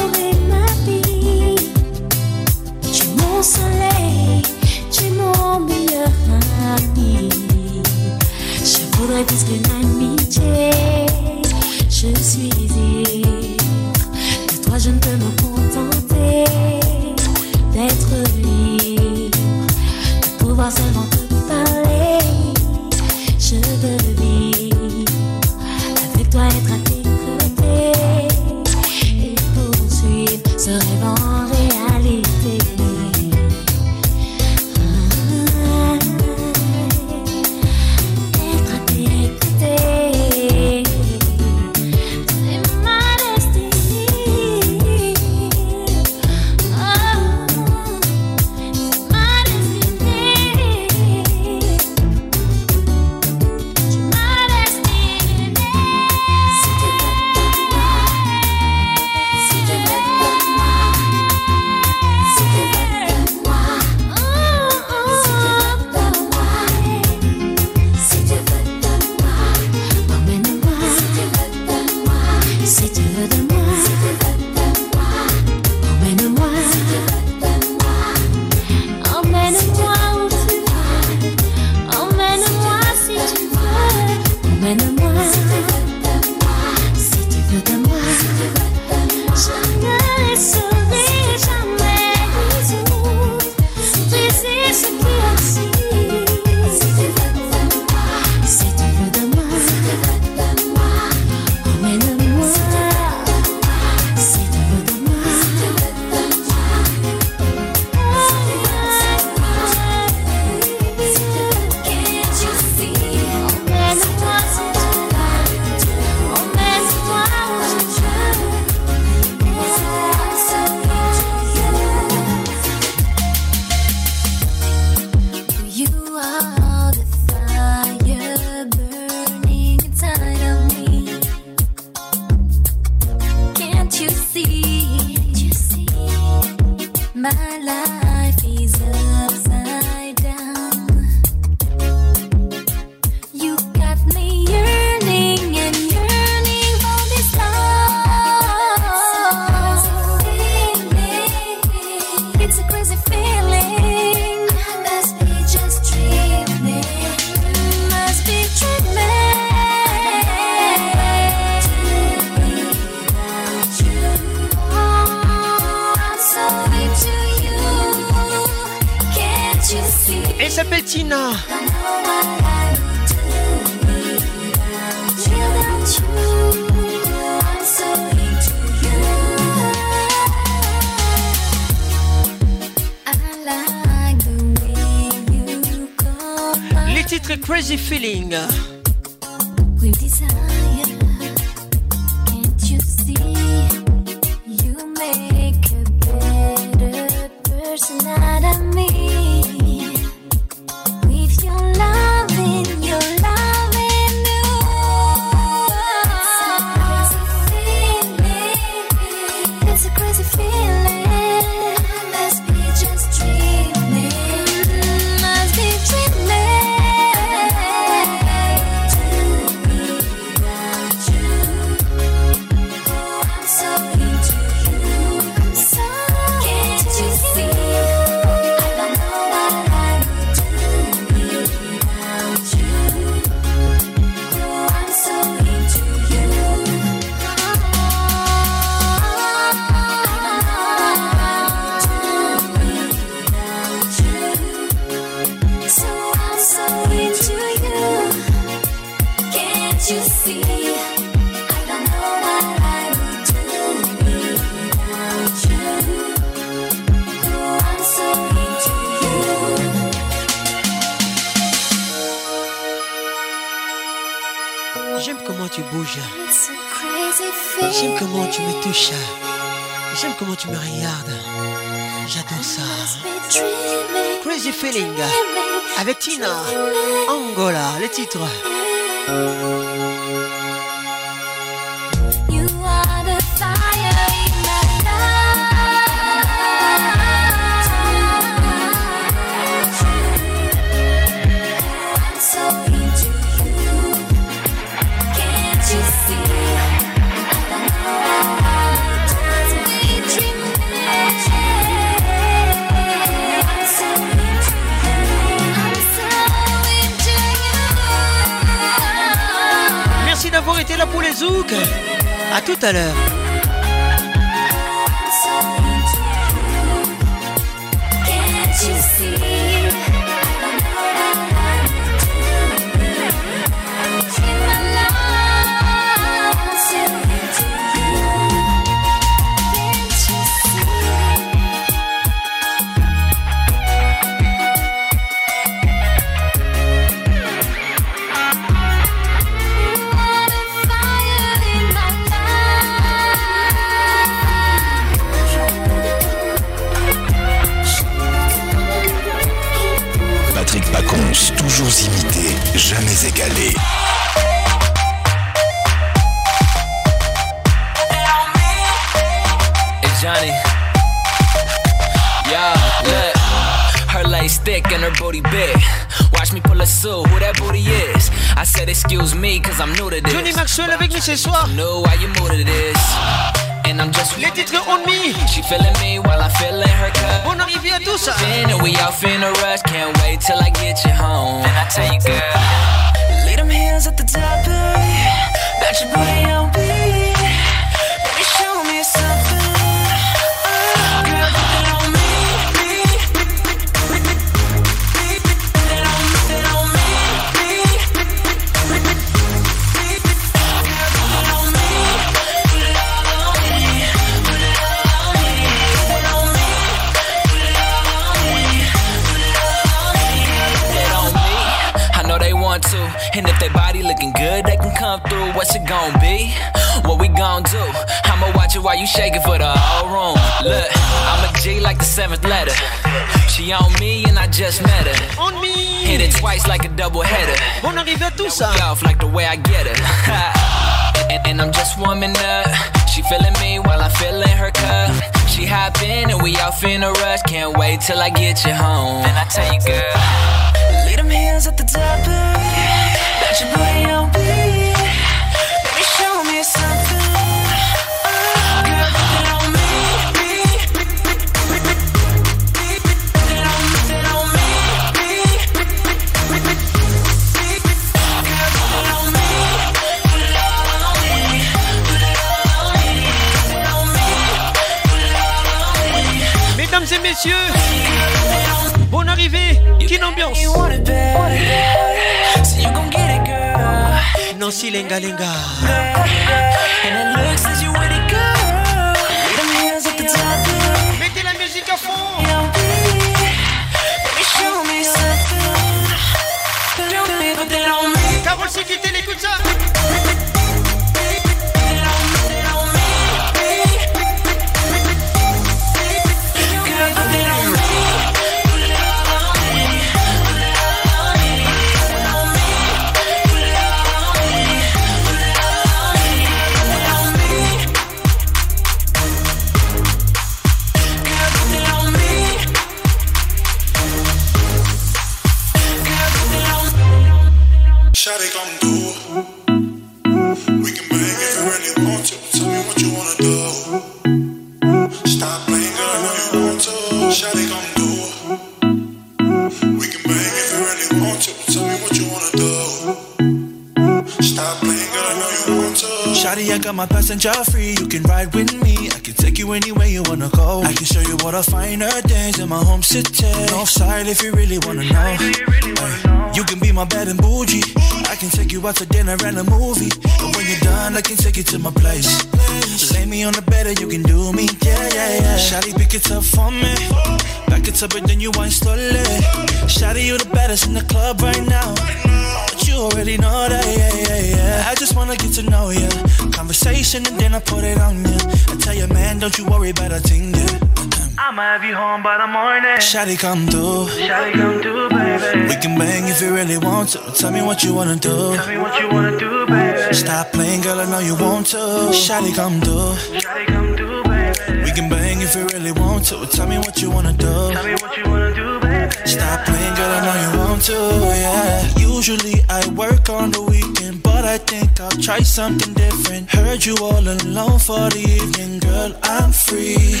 Shawty come through. Shawty come through, baby. We can bang if you really want to. Tell me what you wanna do. Tell me what you wanna do, baby. Stop playing, girl. I know you want to. Shawty come through. Shawty come through, baby. We can bang if you really want to. Tell me what you wanna do. Tell me what you wanna do, baby. Stop playing, girl. I know you want to. Yeah. Usually I work on the weekend but I think I'll try something different. Heard you all alone for the evening, girl. I'm free.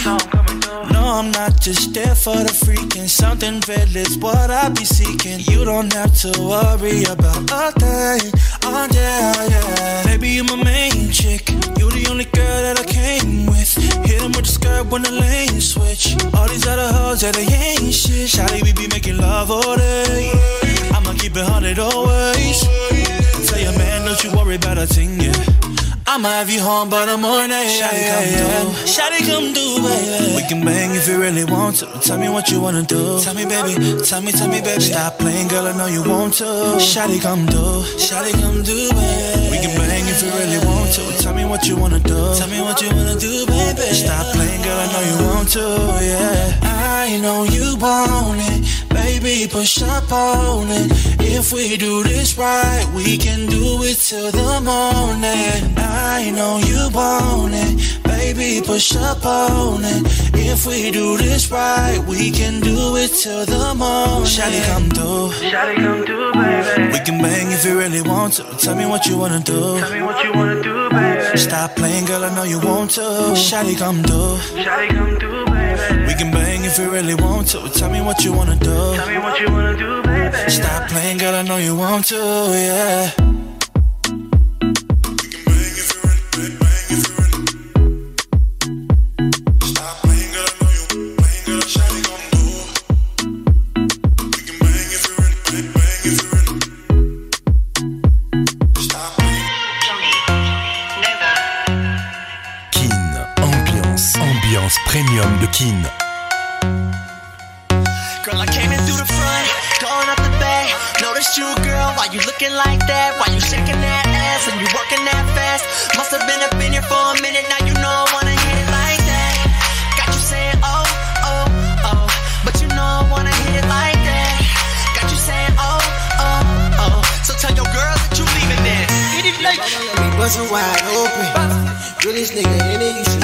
No, I'm not just there for the freaking. Something real is what I be seeking. You don't have to worry about a thing. Oh yeah, yeah. Baby, you my main chick. You the only girl that I came with. Hit him with the skirt when the lane switch. All these other hoes that yeah, they ain't shit. Shawty, we be making love all day. I'ma keep it hundred always. Tell your man, don't you worry about a thing, yeah. I'ma have you home by the morning. Shawty come through. Shawty come do, baby. We can bang if you really want to. Tell me what you wanna do. Tell me, baby. Tell me, tell me, baby. Stop playing, girl. I know you want to. Shawty come do, Shawty come do, baby. We can bang if you really want to. Tell me what you wanna do. Tell me what you wanna do, baby. Stop playing, girl. I know you want to, yeah. I know you want it baby, push up on it. If we do this right, we can do it till the morning. I know you want it, baby, push up on it. If we do this right, we can do it till the morning. Shawty come through, Shawty come through, baby. We can bang if you really want to. Tell me what you wanna do. Tell me what you wanna do, baby. Stop playing, girl. I know you want to. Shawty come through, Shawty come through. Baby. We can bang if you really want to. Tell me what you wanna do. Tell me what you wanna do, baby. Stop playing, girl. I know you want to, yeah. Kin. Girl, I came in through the front, going up the back. Noticed you, girl, why you looking like that? Why you shaking that ass and you working that fast? Must have been up in here for a minute, now you know I wanna hit it like that. Got you saying, oh, oh, oh, but you know I wanna hit it like that. Got you saying, oh, oh, oh, so tell your girls that you leaving this. Hit it like me, bustin' wide open. this nigga in it, you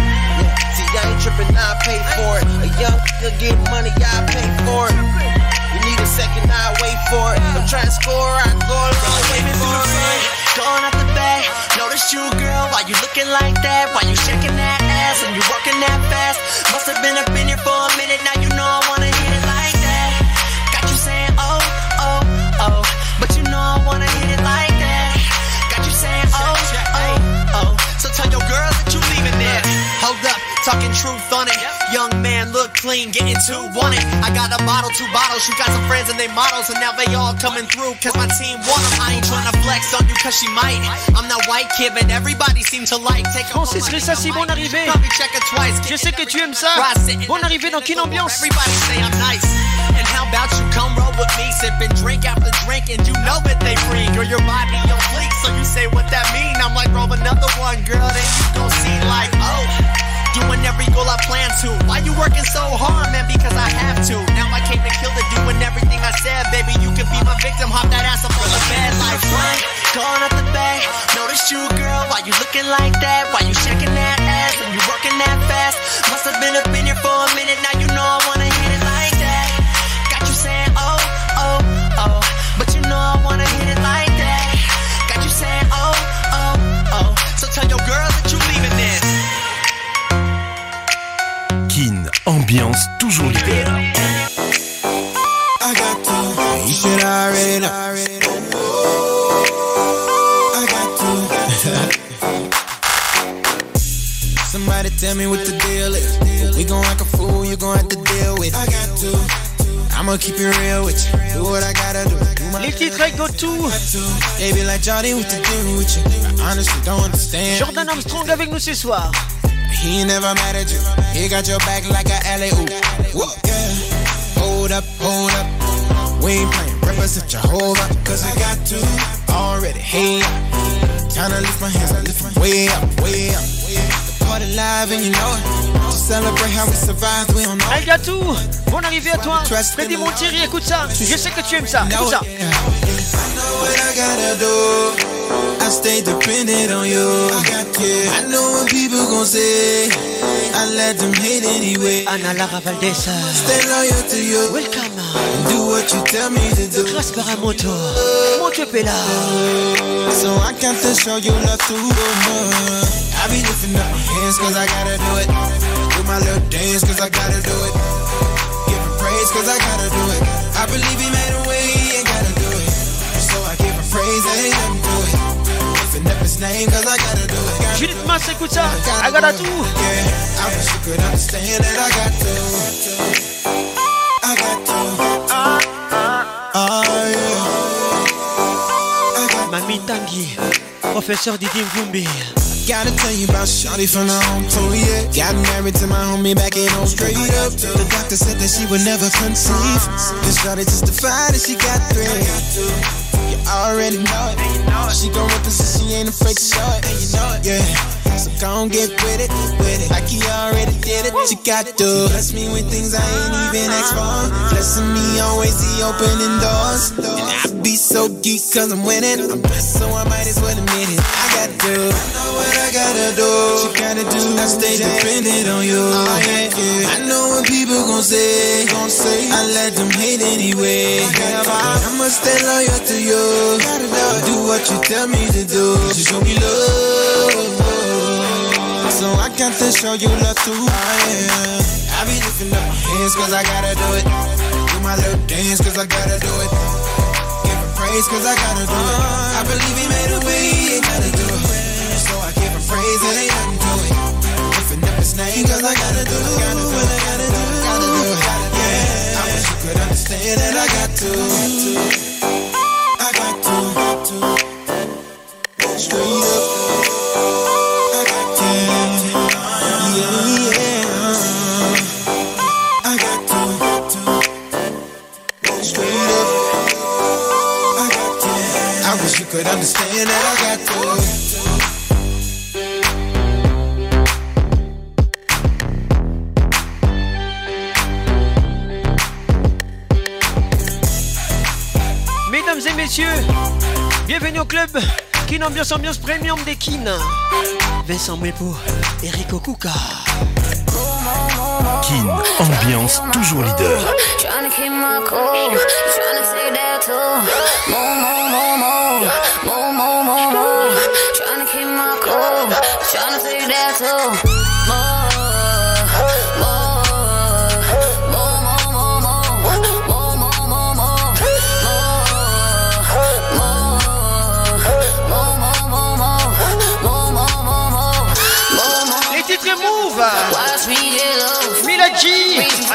tripping, I pay for it. A young nigga get money, I pay for it. You need a second, I wait for it. I'm trying to score, I go a long through for it. Going out the back. notice you, girl. Why you looking like that? Why you shaking that ass and you walkin' that fast? Must have been up in here for a minute, now you know I wanna. lean, getting too want I got a model, two bottles. You got some friends and they models, and now they all coming through. Cause my team want them. I ain't trying to flex on you cause she might. I'm that white kid, but everybody seems to like. Take Francis Ressa, si bon arrivée. Je sais que tu aimes ça. Bon arrivée dans quelle ambiance? Everybody say I'm nice. And how about you come roll with me, sipping drink after drink, and you know that they free. Girl, your body on fleek, so you say what that mean. I'm like, roll another one, girl, then you gon' see like, oh. Doing every goal I plan to. Why you working so hard, man? Because I have to. Now I came to kill it, doing everything I said, baby. You could be my victim, hop that ass up on the bed like blank. Gone out the bag, notice you, girl. Why you looking like that? Why you shaking that ass? And you working that fast? Must have been up in here for a minute, now you know I wanna. ambiance toujours leader. I got to, already Somebody tell me what the deal is. We gon' like a fool, you gon' have to deal with. I got to. I'ma keep it real with you. Do what I gotta do. do Les titres I go to. They like Jordan, what to do with you? I honestly don't understand. Jordan Armstrong avec nous ce soir. He never mad at you. He got your back like a alley Hold up, hold up. We ain't playing. Represent up cause I got two already. Hey, tryna lift my hands, I lift my way up, way up. The party live and you know it. Hey Gatou, on arrivée à toi. mon Montieri, écoute ça. Je sais que tu aimes ça. Écoute ça. stay dependent on you. I got you. I know what people gon' say. I let them hate anyway. Anna Lara Valdesa. Stay loyal to you. Welcome. Do what you tell me to do. Class Paramoto. Monte Pela. So I got to show you love to the mud. I be lifting up my hands cause I gotta do it. Do my little dance cause I gotta do it. Give him praise cause I gotta do it. I believe he made a way and gotta do it. So I give him praise I ain't nothing to it. I got Judith Mars, écoute ça, I got to. a tout. Ah, Mamie Tanguy, professeur Didier Mvumbi. Gotta tell you about Shawty from the home tour, yeah. Got married to my homie back in on straight up. The doctor said that she would never conceive. This Shawty justified that she got three. You already know it know it. She gon' represent, she ain't afraid to show it. And you know it. Yeah. So gon' get with it, with it. Like he already did it. She got to bless me with things I ain't even asked for. Blessing me always the opening doors. And I be so geek cause I'm winning. I'm blessed, so I might as well admit it. I got to. I know what I gotta do. you gotta do. I stay dependent on you. Oh, yeah, yeah. I know what people gon' say. Gon' say. I let them hate anyway. I'ma stay loyal to you. Gotta do what you she tell me to do, she show me love. So I got to show you love too. I am. I be lifting up my hands cause I gotta do it. Do my little dance cause I gotta do it. Give him praise cause I gotta do it. I believe he made a way, ain't gotta do it. So I give him praise and ain't nothing to it. Lifting up his name cause I gotta do it. Gotta do it, gotta do it, gotta do it. Yeah. I wish you could understand that I got to. Got to. straight up. I got to, yeah, yeah. I got to, go straight I got to. wish you could understand that I got to. Mesdames et messieurs, bienvenue au club. Kin, ambiance, ambiance premium des Kin. Vincent Mepo, Eric Okuka. Kin, ambiance toujours leader.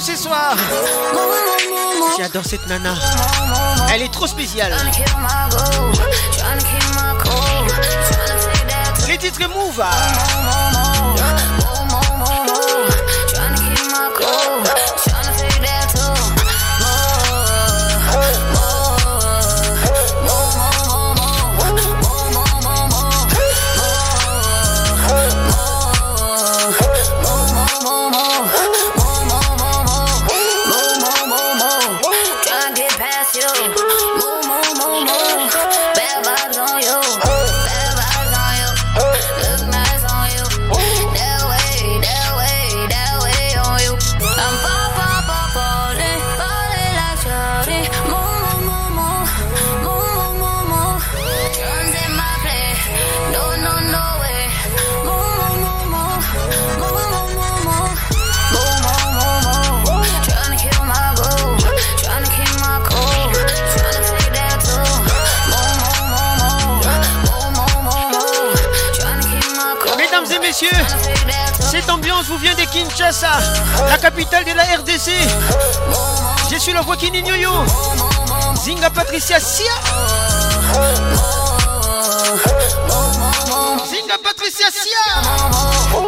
ce soir. J'adore cette nana. Elle est trop spéciale. Les titres move. Kinshasa, la capitale de la RDC. Je suis le voix qui Zinga Patricia Sia. Zinga Patricia Sia.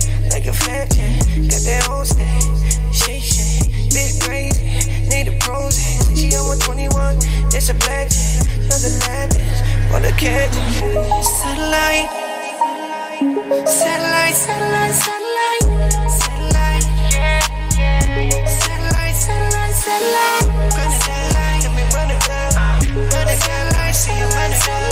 like a fountain. Got that old stage, shake shake, bit crazy. Need a pros She on 121, that's a black chick. Another madness, Wanna catch. Satellite, satellite, satellite, satellite, satellite, yeah, yeah. satellite, satellite, satellite. Run it down, let me run it down, run it down, like see you run it down.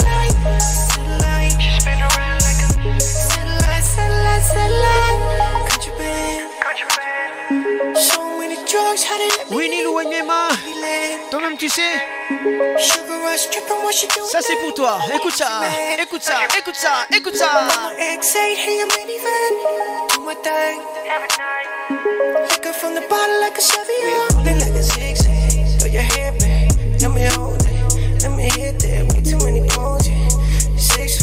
Winnie ni toi-même tu sais. Ça c'est pour toi, écoute ça, écoute ça, écoute ça, écoute ça. Liquor from the bottle like a Chevy. like a zigzag. Throw let me hold let me hit many Six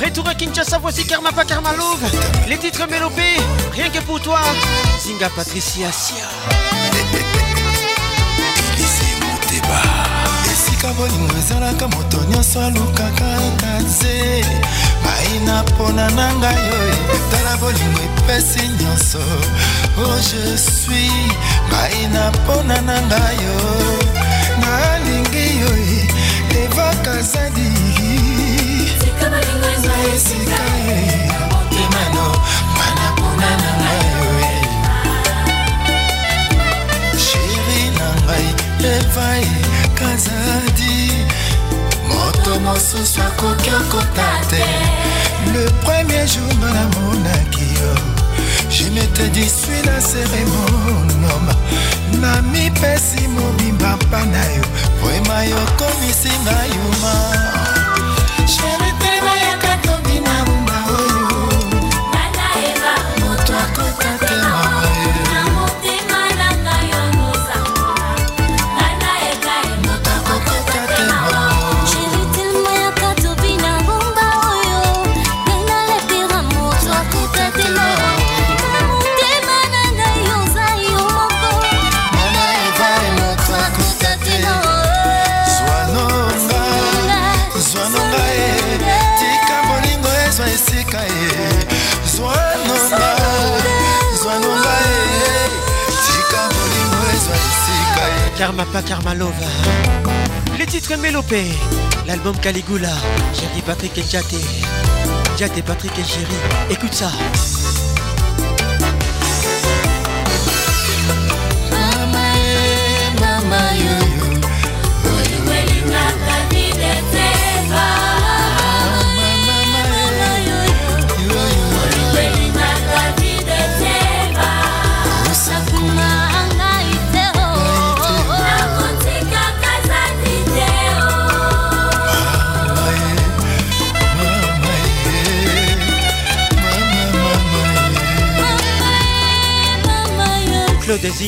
Retour à Kinshasa, voici Karma pas Karma Love. Les titres mélopés, rien que pour toi. Zinga Patricia Sia. mon débat. tika bolingo ezalaka moto nyonso alukaka kaze baina mpona na ngai oyo etala bolingo epesi nyonso o oh, je suis baina mpona na ngai oyo nalingi oyo levaka zadi esika emano mana mpona na ngai oyo sheri na ngai evae kazadi moto mosusu akoki okota te le premier jour nga namonaki yo je mete disui na seremonoma na mipesi mobimba mpa na yo vrema yokomisinga yuma Carmalova Karmalova. Les titres Mélopé, l'album Caligula, Jerry Patrick et Jaté. Jaté Patrick et Jerry, écoute ça.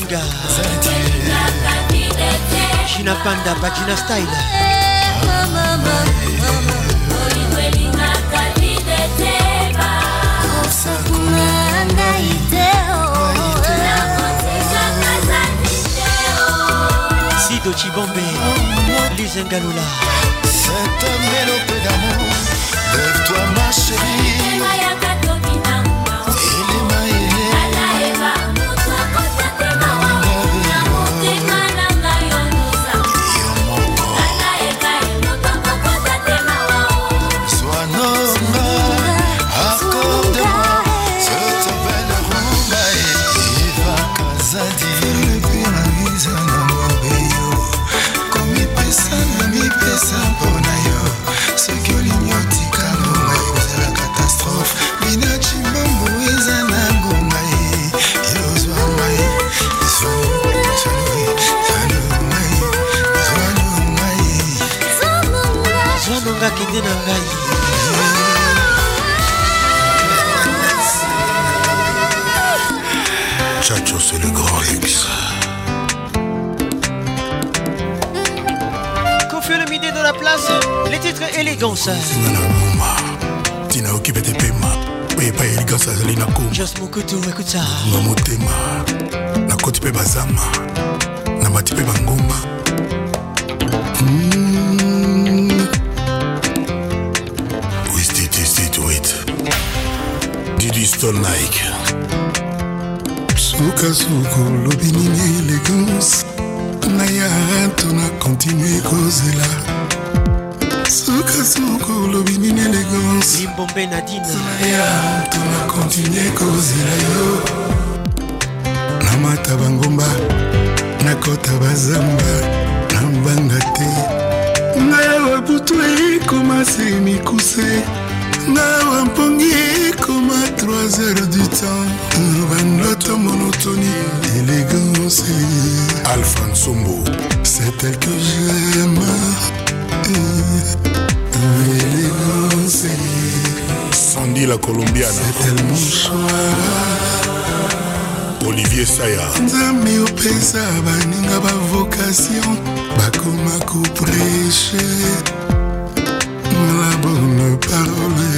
Kalinga Gina Panda Bagina Style Sido Chibombe Lise Ngaloula Cette mélopée d'amour Lève-toi ma chérie nzete na ngai chacho c'est le grand luxe confie le midi dans la place les titres élégance tina okipe te pema oyo epai elegance azali na kuma motema nakoti mpe bazama namati mpe bangomba Stone Nike. sukasuku lobi nini elegance naya to na kontinue kozela sukasuku lobi nini eleganceibombe nadinaya to na kontinue kozela yo namata bangomba nakota bazamba na mbanga te ngai awa butu ekoma se mikuse nalampongi ekoma 3h du temps notre monotoni élégance alfransombo c'est elle que j'aime élégance sandi la colombiana c'est elle mon choix olivier saya nzambe opesa baninga bavocation bakoma kopreche la bonne parole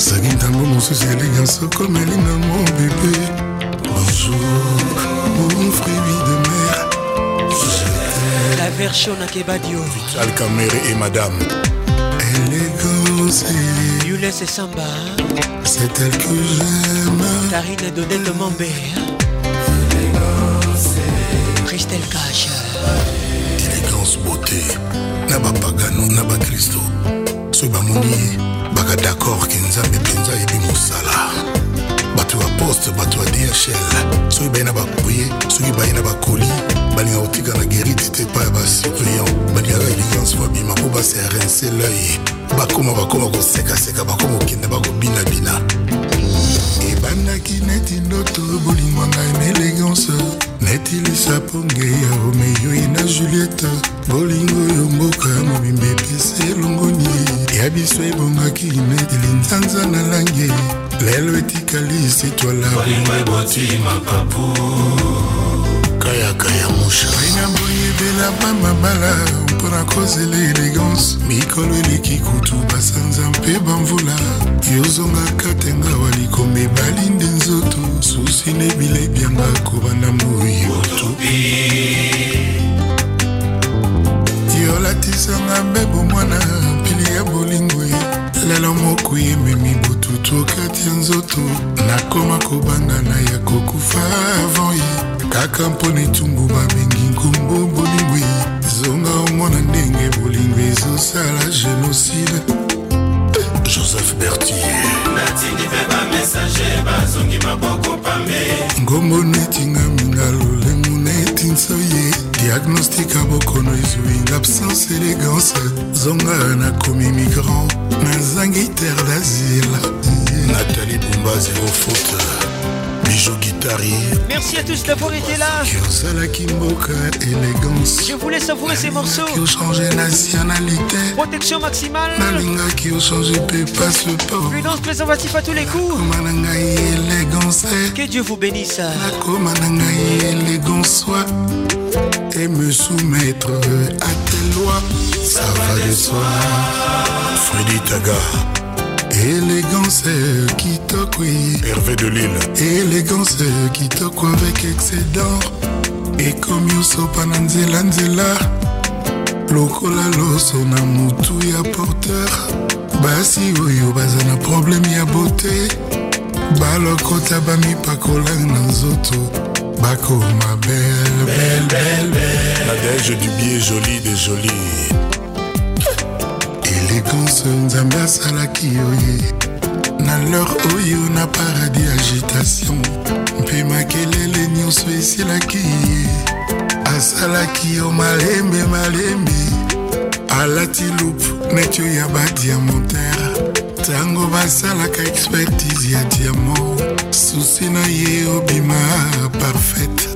soki ntango mosusu elinga soko meli nango bebe bonjour mon fruit de mer la version nakebadio vital camere et madame élégance yules et samba c'est elle que j'aime karine dodette mambe christelle cache élégance beauté na bapagano na bakristo soki e bamoni baka dakord ke nzambe mpenza ayebi mosala bato ya poste bato ya dhl soki baye na bakoye soki baye na bakoli balinga kotika na gerite te epai ya basurveillant balingaka eligance po bima mpo baserrinse l'œil bakoma bakoma kosekaseka bakoma kokende bakobinabina ebandaki neti ndoto bolingwa ngai na elegance netilisa ponge ya romeyoi na julieta bolingo yo mboka mobimba epesi elongoni ya biso ebongaki netili nzanza na lange lelo etikali sitwala bolingo eboti mapapu kayakaya musha pena boyebela bamabala mpo nakozela elegance mikolo eleki kutu basanza mpe bamvula yozongaka tenga walikoma ebali nde nzoto susi na ebila ebyanga kobanda moi otobi yolatisanga mbebo mwana mpili ya bolingo e. lelo moko yememi bututu okati ya nzoto nakoma kobanga na ya kokufa avant ye kaka mpona etungu babengi nkombo bolingwi bolingo na ndenge bolingo ezosala génocide joseph bertier natindi mpe bamessager bazongi maboko pambe ngombo netinga minga lolemo netinso ye diagnostika bokono ezwing absence élégance zonga nakomi migrant nazangi terre d'asile natalie bumba 0 foot Merci à tous d'avoir été là. Je voulais savourer ces morceaux. Protection maximale. Prudence préservatif à tous les coups. Que Dieu vous bénisse. Et me soumettre à tes lois, ça va de soi. Freddy Tagar. Élégance euh, qui kitokwi Hervé de Lille Élégance euh, qui kitoko avec excédent ekomi osopa Nzela. nzelanzela lokola loso na motu ya porteur basi si baza na problème ya belle, belle, belle, belle. La bakoma du dubie joli des jolies. elegance nzambe asalaki oye na lor oyo na paradis agitation mpe makelele nyonso esilaki ye asalaki yo malembe malembe alati loupe neti oyo ya badiamantere ntango basalaka expertise ya diamo susi na ye obima parfaite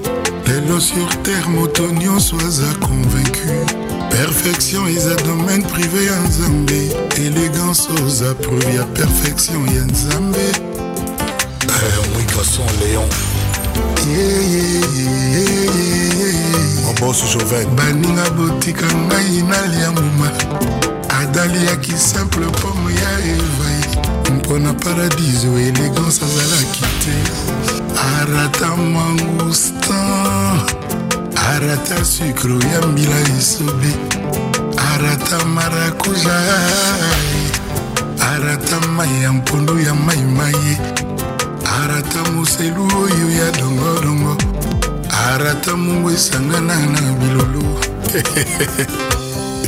lelo sur terre moto nyonso aza convaincu perfection eza domaine privé ya nzambe elegance oza preuve ya perfection ya nzambe mwigason euh, léon mobos joven baninga botika ngai nalia muma adaliaki simple pome ya evai mpona paradiso elegance azalaki te arata mangustan arata sucre ya mbila esobe arata marakuja arata mai ya mpondo ya maimai ye arata moselu oyo ya dongodongo arata mongo esangana na bilolo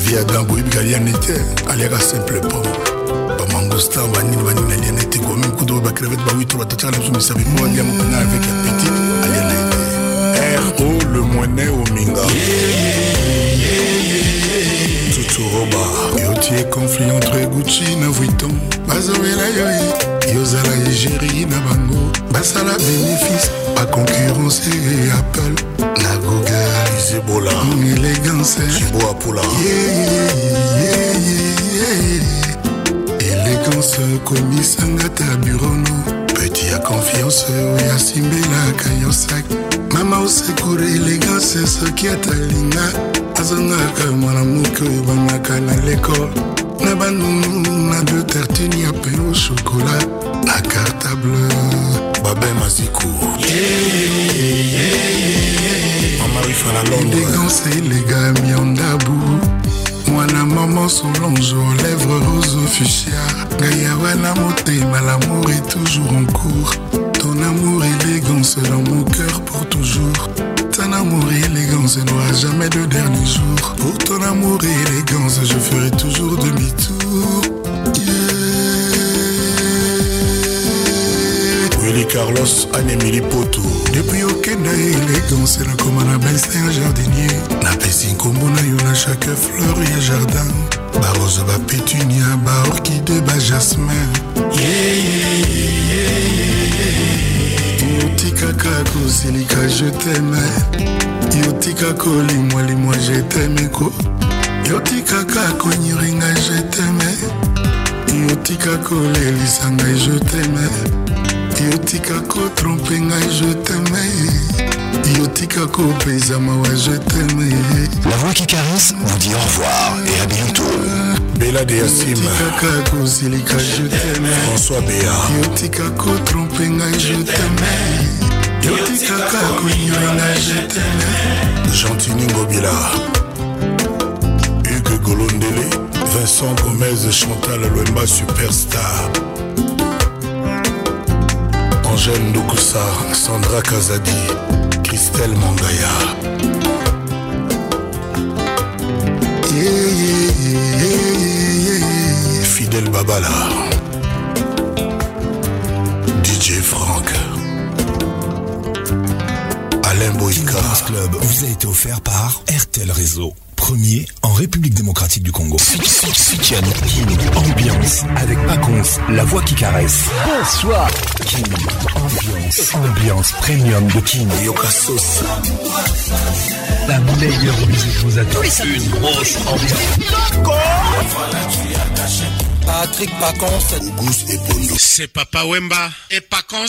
viadan boyebika aliani te aliaka simple pom bamangostan banini banini aliani te komi kutu oyo bacrevete bawitro batataka na biso misabe po aliamokona avec apetite oh le moine ominga tuturoba yotie conflit entre gucci na vuitton bazowela yo yozala egérie na bango basala bénéfice baconcurrence apple na google zebola élégance jiboapula élégance komisanga ta burono ya konfiance oyo asimbelaka yo sak mama osekure elegance soki atalinga azongaka mwana moke oyo bamaka na lekole na banunu na de tartine ya pe o shokola na cartable babema sikour elegance elega miandabu wana maman Solange aux lèvres rose fuchsia Gaïa wana motema l'amour est toujours en cours Ton amour élégance dans mon cœur pour toujours ton amour et élégance n'aura jamais de dernier jour Pour ton amour élégance je ferai toujours demi-tour emeli carlos anemeli poto depuis okenda elegance nakoma na bestin jardinier napesi nkombo na yo na chaque fleur ya jardin barose bapetunia baorkide bajasmin otikaka kosilika jeteme yotika kolimwalimwa jetemeko yotikaka konyiringa jeteme yotika kolelisa ngai jeteme yotika kotrompe ngai je Yo yotika kopesa mawa je t'aimais. la voix qui caresse vous dit au revoir et à bientôt bela de yasimyotikaka kozilika je t'aime françois bea yotika kotrompe ngai je t'aimais. yotikaka koyina ngai je t'aimais. gentini ngobila hugue golondele vincent gomez chantal lwemba superstar Angèle Dokusa, Sandra Kazadi, Christelle Mangaya. Fidel Babala, DJ Franck, Alain Boïka. Club vous a été offert par RTL Réseau premier en République démocratique du Congo. King, ambiance, avec Pacons, la voix qui caresse. Bonsoir, King, ambiance, ambiance premium de King. Yokasos. La meilleure musique vous attend. Une grosse ambiance. Patrick Pacons, c'est Papa Wemba et Pacons.